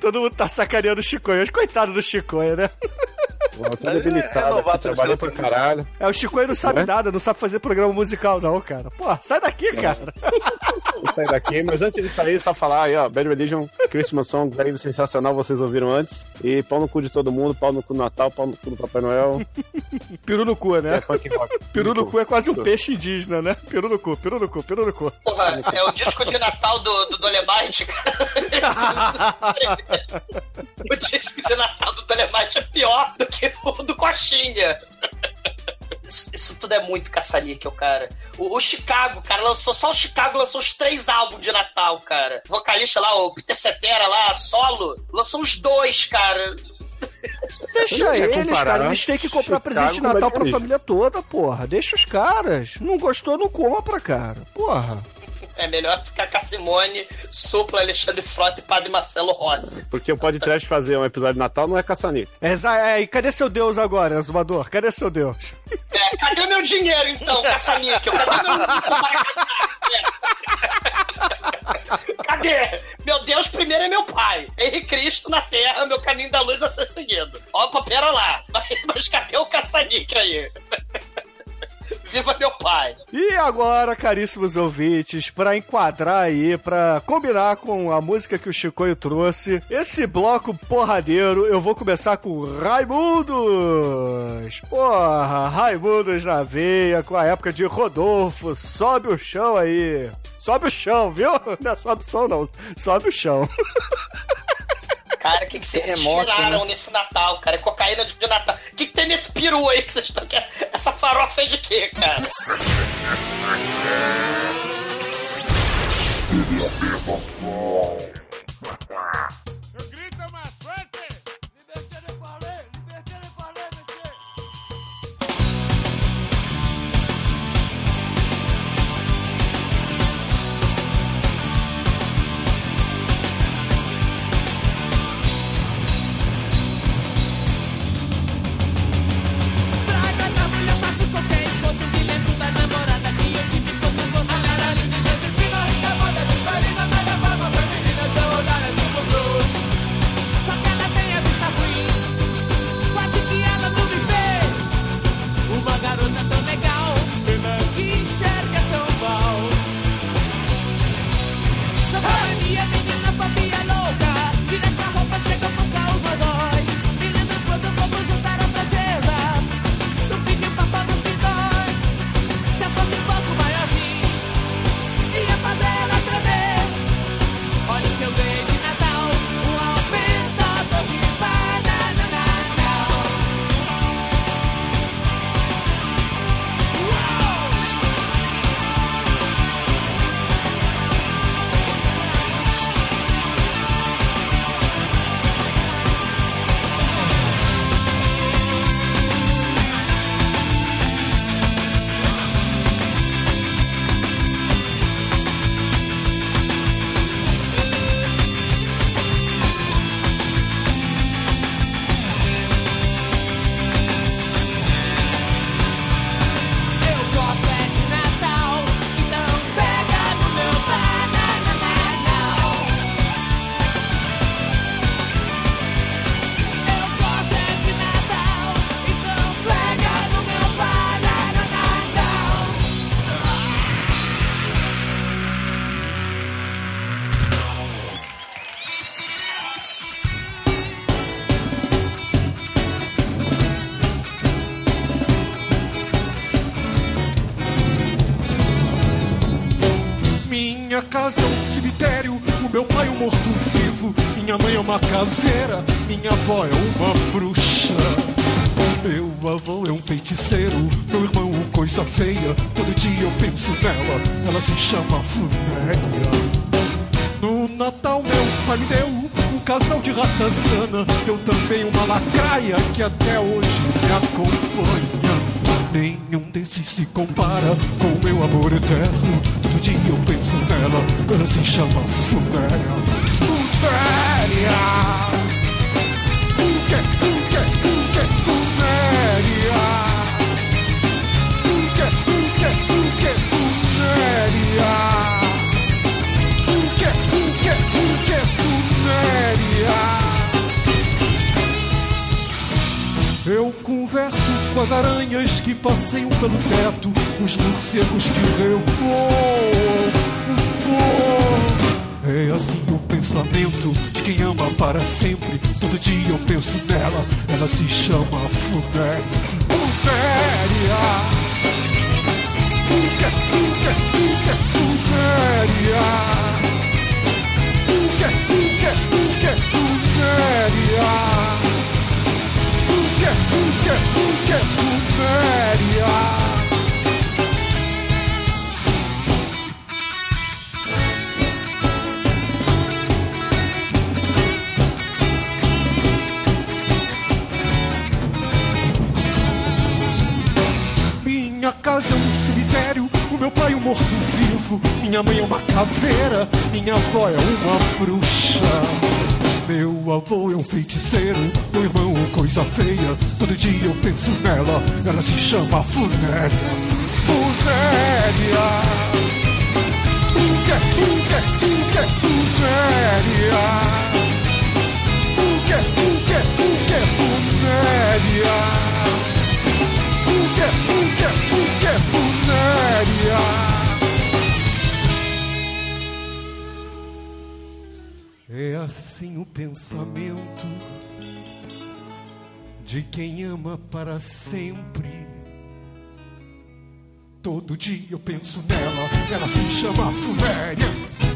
Todo mundo tá sacaneando o Chicoio. Coitado do Chicoio, né? Tô É, debilitado, é aqui, novato, trabalhei pra caralho. É, o Chicoio não sabe É? nada, não sabe fazer programa musical, não, cara. Pô, sai daqui, cara. Vou sair daqui, mas antes de sair, só falar aí, ó, Bad Religion, Christmas Song, daí sensacional, vocês ouviram antes. E pau no cu de todo mundo, pau no cu do Natal, pau no cu do Papai Noel. Peru no cu, É né? punk rock. Peru no cu é quase um peixe indígena, né? Peru no cu, peru no cu, peru no cu. Porra, é o disco de Natal do, do Dolemite, cara. O disco de Natal do Dolemite é pior do que o do Coxinha. Isso, isso tudo é muito caça-níquel, cara. O, o Chicago, cara, lançou só o Chicago lançou os três álbuns de Natal, cara. O vocalista lá, o Peter Cetera lá, solo, lançou os dois, cara. Deixa eles, comparar, cara. Eles têm que comprar Chicago presente de Natal pra família toda, porra. Deixa os caras. Não gostou, não compra, cara. Porra. É melhor ficar com a Simone, Supla, Alexandre Frota e Padre Marcelo Rossi. Porque o podcast fazer um episódio de Natal não é caça-níquel. Exa é, e cadê seu Deus agora, Exumador? Cadê seu Deus? É, cadê meu dinheiro então, caça-níquel? Cadê meu É. Cadê? Meu Deus, primeiro é meu pai. Henrique Cristo na terra, meu caminho da luz a ser seguido. Opa, pera lá. Mas, mas cadê o caça-níquel aí? Viva meu pai. E agora, caríssimos ouvintes, pra enquadrar aí, pra combinar com a música que o Chicoio trouxe, esse bloco porradeiro, eu vou começar com Raimundos. Porra, Raimundos na veia, com a época de Rodolfo. Sobe o chão aí. Sobe o chão, viu? Não é sobe o som, não. Sobe o chão. Cara, o que, que vocês Terremoto, tiraram né? nesse Natal, cara? É cocaína de Natal. O que, que tem nesse peru aí que vocês estão querendo? Essa farofa é de quê, cara? Caveira, minha avó é uma bruxa. Meu avô é um feiticeiro, meu irmão um coisa feia, todo dia eu penso nela, ela se chama Funéria. No Natal meu pai me deu um casal de ratazana, eu também uma lacraia que até hoje me acompanha. Nenhum desses se compara com meu amor eterno. Todo dia eu penso nela, ela se chama Funéria. Funéria! O que, o que, Funéria? Que, o que, Funéria? Que, o que, Funéria? Eu converso com as aranhas que passeiam pelo teto, os morcegos que revoam, voam. É assim o pensamento quem ama para sempre. Todo dia eu penso nela, ela se chama Funéria. Funéria! É minha avó é uma bruxa. Meu avô é um feiticeiro, meu irmão é coisa feia, todo dia eu penso nela, ela se chama Funéria. Funéria! Que, o que, Funéria? Assim o pensamento de quem ama para sempre. Todo dia eu penso nela, ela se chama Funéria.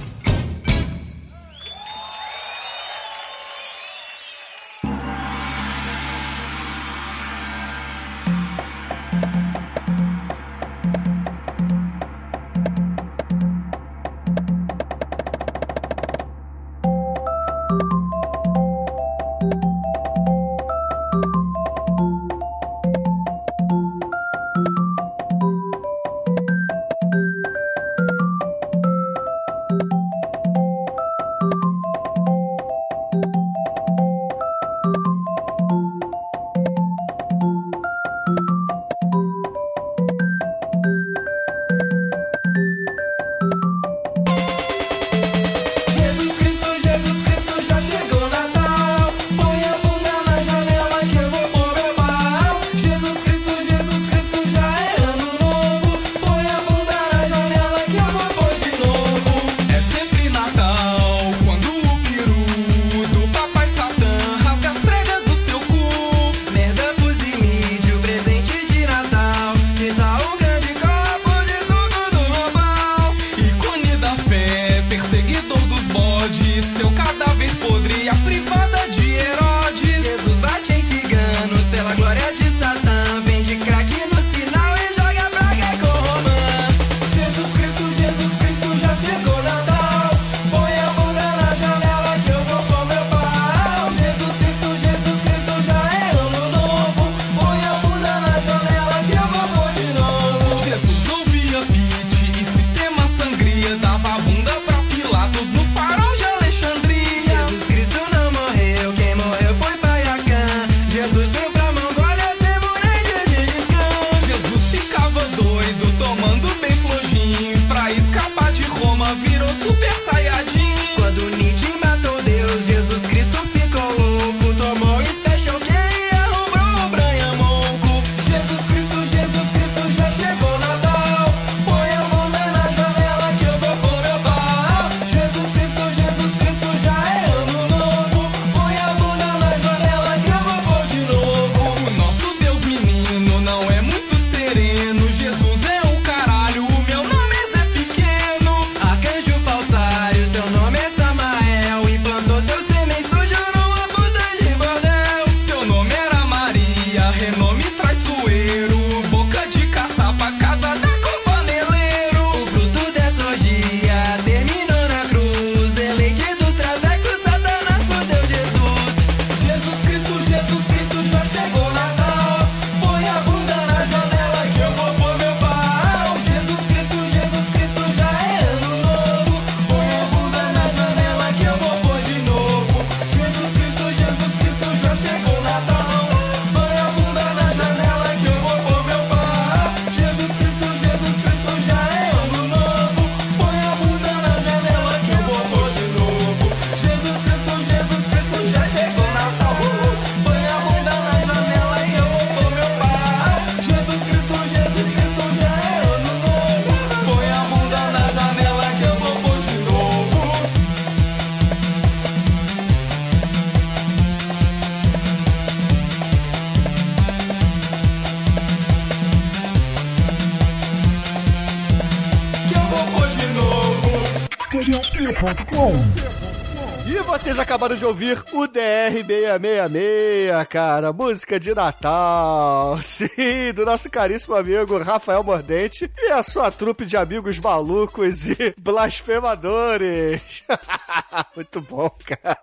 Acabaram de ouvir o DR666, cara, música de Natal. Sim, do nosso caríssimo amigo Rafael Mordente e a sua trupe de amigos malucos e blasfemadores. Muito bom, cara.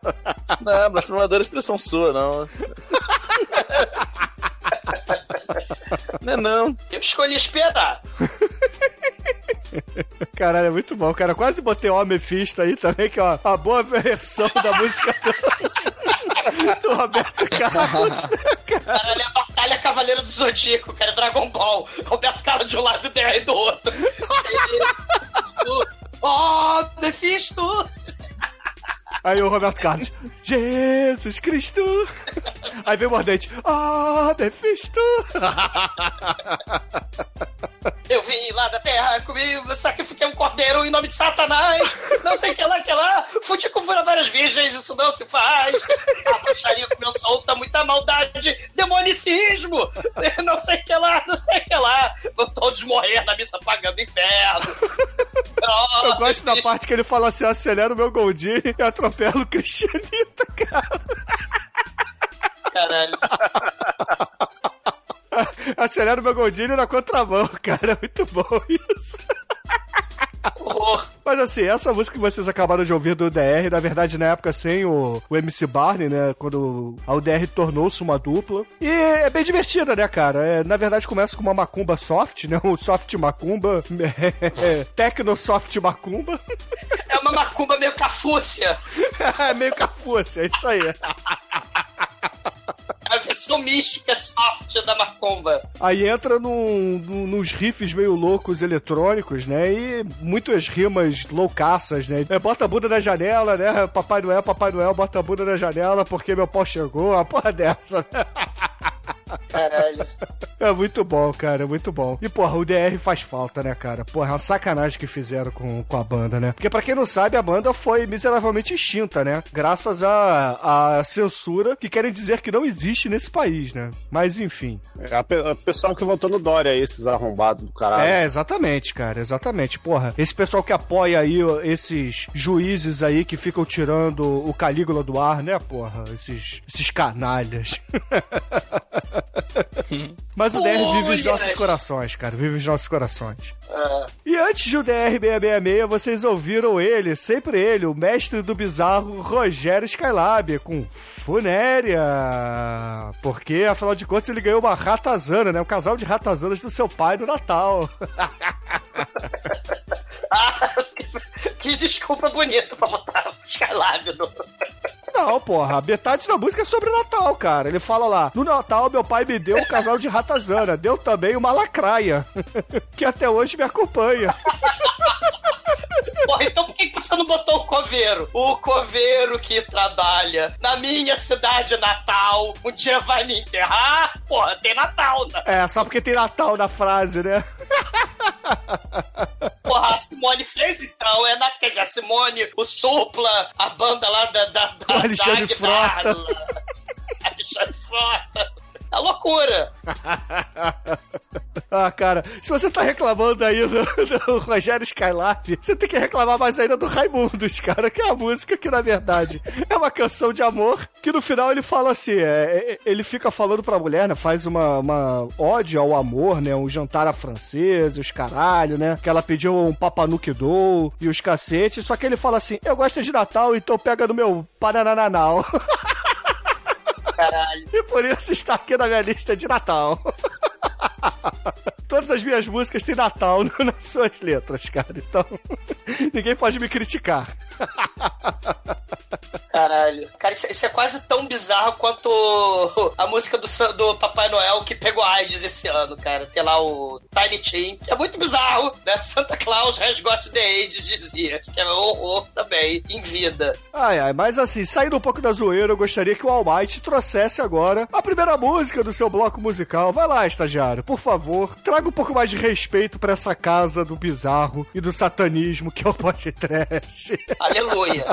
Não, blasfemador é expressão sua, não. Não é não. Eu escolhi esperar. Caralho, é muito bom, cara. Quase botei o Mephisto aí também, que é uma, uma boa versão da música do, do Roberto Carlos. Caralho, é a Batalha Cavaleiro do Zodíaco, cara, Dragon Ball. Roberto Carlos de um lado e do outro. Ó, oh, Mephisto! Aí o Roberto Carlos, Jesus Cristo! Aí vem o Mordente, ah, Mephisto! Eu vim lá da terra, comi, sacrifiquei um cordeiro em nome de Satanás, não sei que lá, que lá, fudi com várias virgens, isso não se faz. A bruxaria comeu solta, muita maldade, demonicismo, não sei que lá, não sei que lá. Vão todos morrer na missa pagando inferno. Eu gosto da parte que ele fala assim: acelera o meu Goldinho e atropela o Cristianito, cara. Caralho. Acelera o meu Goldinho na contramão, cara. Muito bom isso. Mas assim, essa música que vocês acabaram de ouvir do DR, na verdade, na época sem o, o MC Barney, né? Quando a UDR tornou-se uma dupla. E é bem divertida, né, cara? É, na verdade, começa com uma macumba soft, né? Um soft macumba. É, Tecno soft macumba. É uma macumba meio cafúcia. é meio cafúcia, é isso aí. A versão mística soft da macumba. Aí entra num, num- nos riffs meio loucos eletrônicos, né? E muitas rimas loucaças, né? É, bota a bunda na janela, né? Papai Noel, Papai Noel, bota a bunda na janela porque meu pau chegou. Uma porra dessa? Caralho. É muito bom, cara, é muito bom. E, porra, o DR faz falta, né, cara? Porra, é uma sacanagem que fizeram com, com a banda, né? Porque, pra quem não sabe, a banda foi miseravelmente extinta, né? Graças à à censura que querem dizer que não existe nesse país, né? Mas, enfim. É o pessoal que votou no Dória, esses arrombados do caralho. É, exatamente, cara, exatamente. Porra, esse pessoal que apoia aí ó, esses juízes aí que ficam tirando o Calígula do ar, né, porra? Esses, esses canalhas. Mas o DR vive os nossos corações, cara, vive os nossos corações. Ah, E antes do DR666, vocês ouviram ele, sempre ele, o mestre do bizarro Rogério Skylab, com Funéria. Porque, afinal de contas, ele ganhou uma ratazana, né? Um casal de ratazanas do seu pai no Natal. que desculpa bonita pra botar Skylab no... Não, porra, metade da música é sobre Natal, cara. Ele fala lá: No Natal, meu pai me deu um casal de ratazana, deu também uma lacraia, que até hoje me acompanha. Porra, então por que você não botou o coveiro? O coveiro que trabalha na minha cidade natal, um dia vai me enterrar? Porra, tem Natal, né? É, só porque tem Natal na frase, né? Porra, a Simone fez então, é Natal. Quer dizer, a Simone, o Supla, a banda lá da. da, da O Alexandre da Frota. Aguilar. Alexandre Frota. É loucura. Ah, cara, se você tá reclamando aí do, do Rogério Skylab, você tem que reclamar mais ainda do Raimundos, cara, que é a música que, na verdade, é uma canção de amor, que no final ele fala assim, é, é, ele fica falando pra mulher, né, faz uma, uma ódio ao amor, né, um jantar à francesa, os caralho, né, que ela pediu um papanuque e os cacetes, só que ele fala assim, eu gosto de Natal, então pega no meu Paranananal. Caralho. E por isso está aqui na minha lista de Natal. Todas as minhas músicas têm Natal nas suas letras, cara. Então, ninguém pode me criticar. Caralho. Cara, isso, isso é quase tão bizarro quanto a música do, do Papai Noel que pegou AIDS esse ano, cara. Tem lá o Tiny Tim, que é muito bizarro, né? Santa Claus resgote the AIDS, dizia. Que é horror também, em vida. Ai, ai, mas assim, saindo um pouco da zoeira, eu gostaria que o Almighty trouxesse agora a primeira música do seu bloco musical. Vai lá, estagiário, por favor, traga um pouco mais de respeito pra essa casa do bizarro e do satanismo que é o podcast. Aleluia.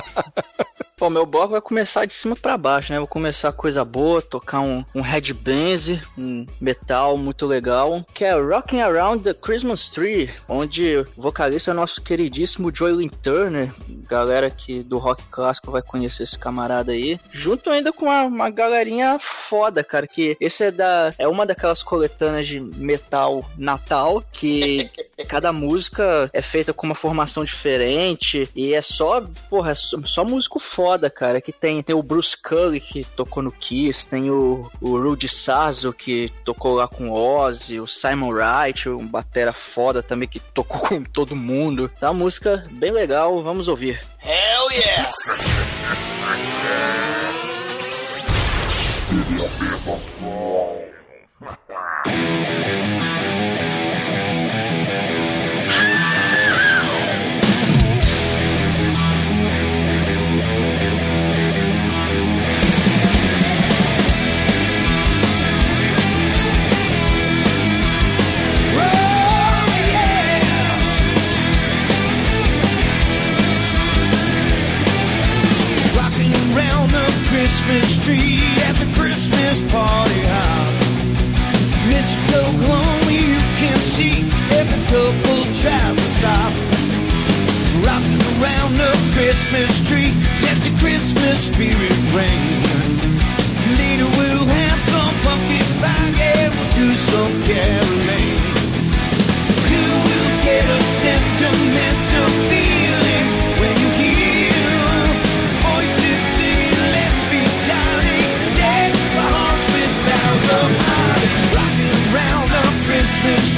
Bom, meu bloco vai começar de cima pra baixo, né? Vou começar coisa boa, tocar um, um headbands, um metal muito legal, que é Rocking Around the Christmas Tree, onde o vocalista é nosso queridíssimo Joylin Turner, galera que do rock clássico vai conhecer esse camarada aí, junto ainda com uma, uma galerinha foda, cara, que esse é da é uma daquelas coletâneas de metal natal que cada música é feita com uma formação diferente e é só, porra, é só, músico foda, cara, que tem tem o Bruce Cully que tocou no Kiss, tem o, o Rudy Sarzo que tocou lá com Ozzy, o Simon Wright, um batera foda também que tocou com todo mundo. Tá uma música bem legal, vamos ouvir. Hell yeah! Christmas tree at the Christmas party hop. Mistletoe only you can see every couple tries to stop. Rocking around the Christmas tree, let the Christmas spirit ring. Later we'll have some pumpkin pie, yeah, we'll do some caroling. Christmas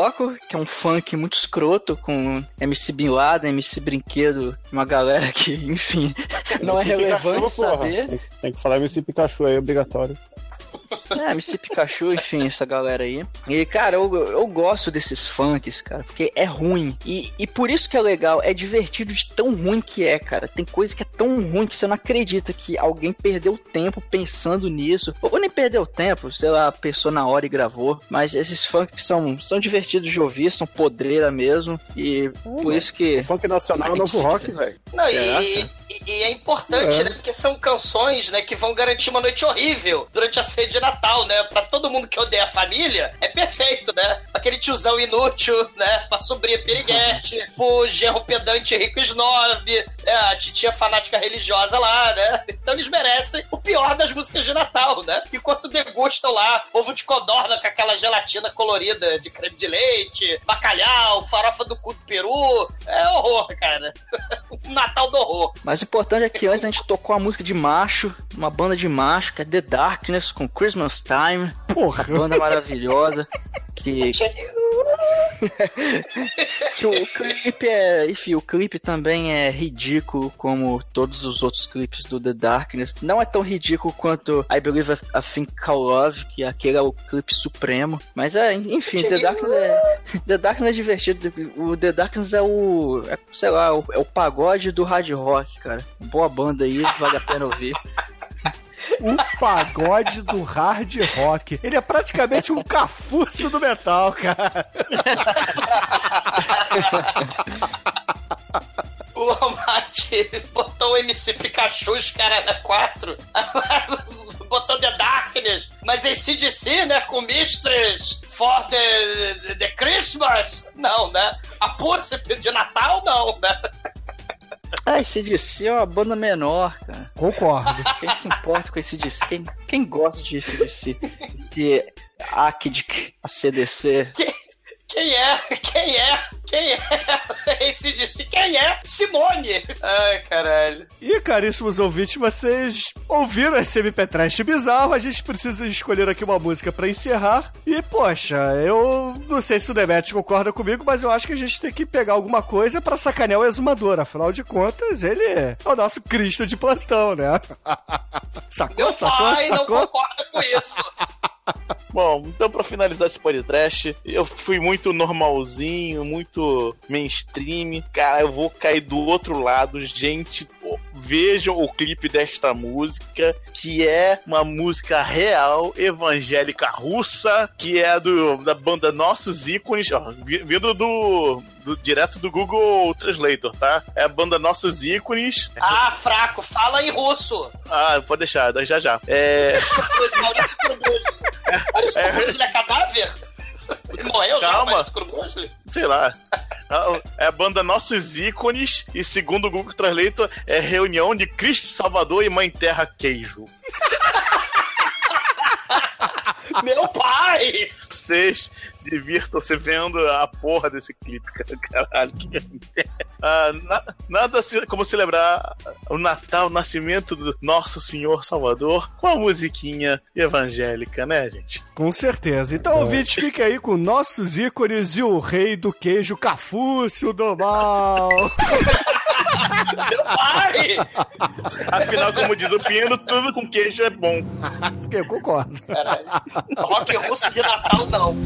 bloco, que é um funk muito escroto, com MC Bin Laden, MC Brinquedo, uma galera que, enfim, não é MC relevante Pikachu, porra. saber. Tem, tem que falar MC Pikachu aí, obrigatório. É, MC Pikachu, enfim, essa galera aí. E, cara, eu, eu gosto desses funks, cara, porque é ruim. E, e por isso que é legal, é divertido de tão ruim que é, cara. Tem coisa que é tão ruim que você não acredita que alguém perdeu tempo pensando nisso. Ou nem perdeu tempo, sei lá, pensou na hora e gravou. Mas esses funks são, são divertidos de ouvir, são podreira mesmo. E por isso que. O funk nacional é o novo rock, velho. Não, e, e- e é importante, É. né? Porque são canções, né, que vão garantir uma noite horrível durante a ceia de Natal, né? Pra todo mundo que odeia a família, é perfeito, né? Aquele tiozão inútil, né? Pra sobrinha piriguete, pro genro pedante rico snob, né? a titia fanática religiosa lá, né? Então eles merecem o pior das músicas de Natal, né? Enquanto degustam lá ovo de codorna com aquela gelatina colorida de creme de leite, bacalhau, farofa do cu do peru. É horror, cara. Um Natal do horror. Mas o importante é que antes a gente tocou a música de macho, uma banda de macho, que é The Darkness com Christmas Time. Porra. Banda maravilhosa. Que, que o clipe é. Enfim, o clipe também é ridículo, como todos os outros clipes do The Darkness. Não é tão ridículo quanto I Believe I Think Call Love, que aquele é o clipe supremo. Mas é, enfim, The Darkness é. The Darkness é divertido. O The Darkness é o. é, sei lá, o- é o pagode do hard rock, cara. Boa banda aí, vale a pena ouvir. O pagode do hard rock. Ele é praticamente um cafuço do metal, cara. O Almighty botou o MC Pikachu, os caras na 4. botou The Darkness. Mas esse DC, né? Com Mistress for the, the Christmas? Não, né? A Pussy de Natal, não, né? Ah, esse DC é uma banda menor, cara. Concordo. Quem se importa com esse DC? Quem, quem gosta de esse DC? De Akidik, a CDC. Quem é? Quem é? Quem é? Esse DC, quem é? Simone! Ai, caralho. E, caríssimos ouvintes, vocês ouviram esse MP Trash bizarro. A gente precisa escolher aqui uma música pra encerrar. E, poxa, eu não sei se o Demet concorda comigo, mas eu acho que a gente tem que pegar alguma coisa pra sacanear o exumador. Afinal de contas, ele é o nosso Cristo de plantão, né? Sacou, Meu sacou, pai não concorda com isso. Bom, então pra finalizar esse podcast, eu fui muito normalzinho, muito mainstream. Cara, eu vou cair do outro lado, gente. Vejam o clipe desta música, que é uma música real, evangélica russa, que é do, da banda Nossos Ícones, ó, vi- vindo do, do- direto do Google Translator, tá? É a banda Nossos Ícones. Ah, fraco, fala em russo. Ah, pode deixar, já já. É. Maurício Krumbruzli. Maurício Krumbruzli é cadáver? Ele morreu já, Calma. Krumbruzli? sei lá. É a banda Nossos Ícones e segundo o Google Translator é reunião de Cristo Salvador e Mãe Terra Queijo. Meu pai! Vocês Divirtam-se vendo a porra desse clipe, cara. Caralho, que... Ah, na- nada se- como celebrar o Natal, o nascimento do Nosso Senhor Salvador com a musiquinha evangélica, né, gente? Com certeza. Então, ouvintes, fiquem aí com nossos ícones e o rei do queijo Cafúcio do mal. Meu pai! Afinal, como diz o Pino, tudo com queijo é bom. Eu concordo. Caralho. Rock russo de Natal, não.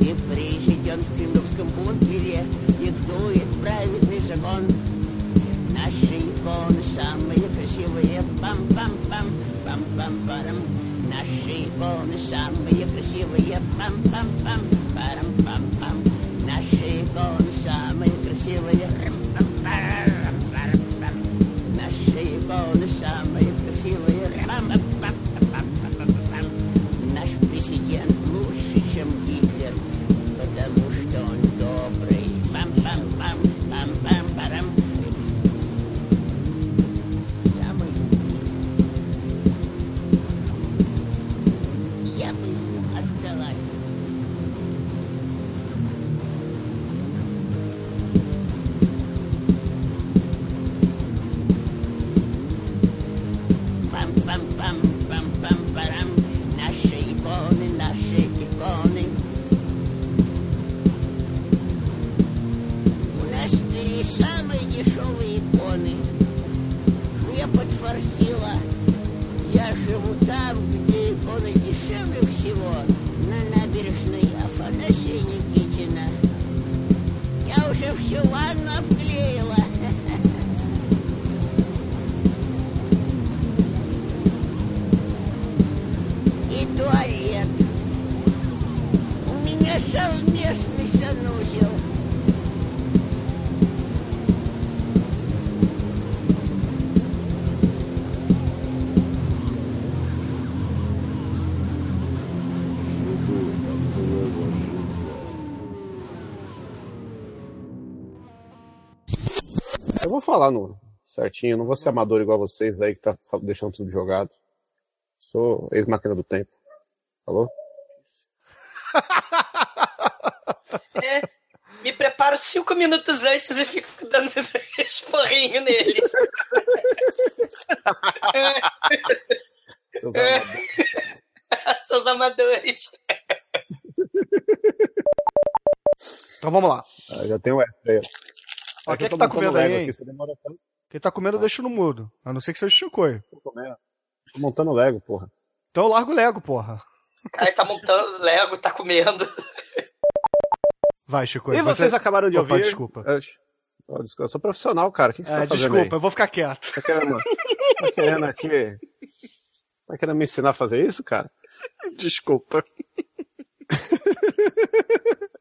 И президент в кремлевском бункере диктует праведный закон. Наши иконы самые красивые, пам-пам-пам, пам-пам-парам. Наши иконы самые красивые, пам-пам-пам, парам-пам-пам. Наши иконы самые красивые, Falar no certinho, não vou ser amador igual vocês aí que tá deixando tudo jogado. Sou ex-máquina do tempo. Falou? É, me preparo cinco minutos antes e fico dando esporrinho nele. Seus É. amadores. Seus amadores. Então vamos lá. Ah, já tem o extra aí. Ó, É quem é eu que tô tá montando comendo aí, aqui, demora. Quem tá comendo, deixa no mudo. A não ser que seja o Chicoio. Tô comendo. Tô montando Lego, porra. Então eu largo o Lego, porra. Aí tá montando Lego, tá comendo. Vai, Chicoio. E vocês você- acabaram de Opa, ouvir? desculpa. Eu, eu, desculpa, eu sou profissional, cara. O que, que você É, tá fazendo desculpa, aí? eu vou ficar quieto. Tá querendo, tá querendo aqui... Tá querendo me ensinar a fazer isso, cara? Desculpa.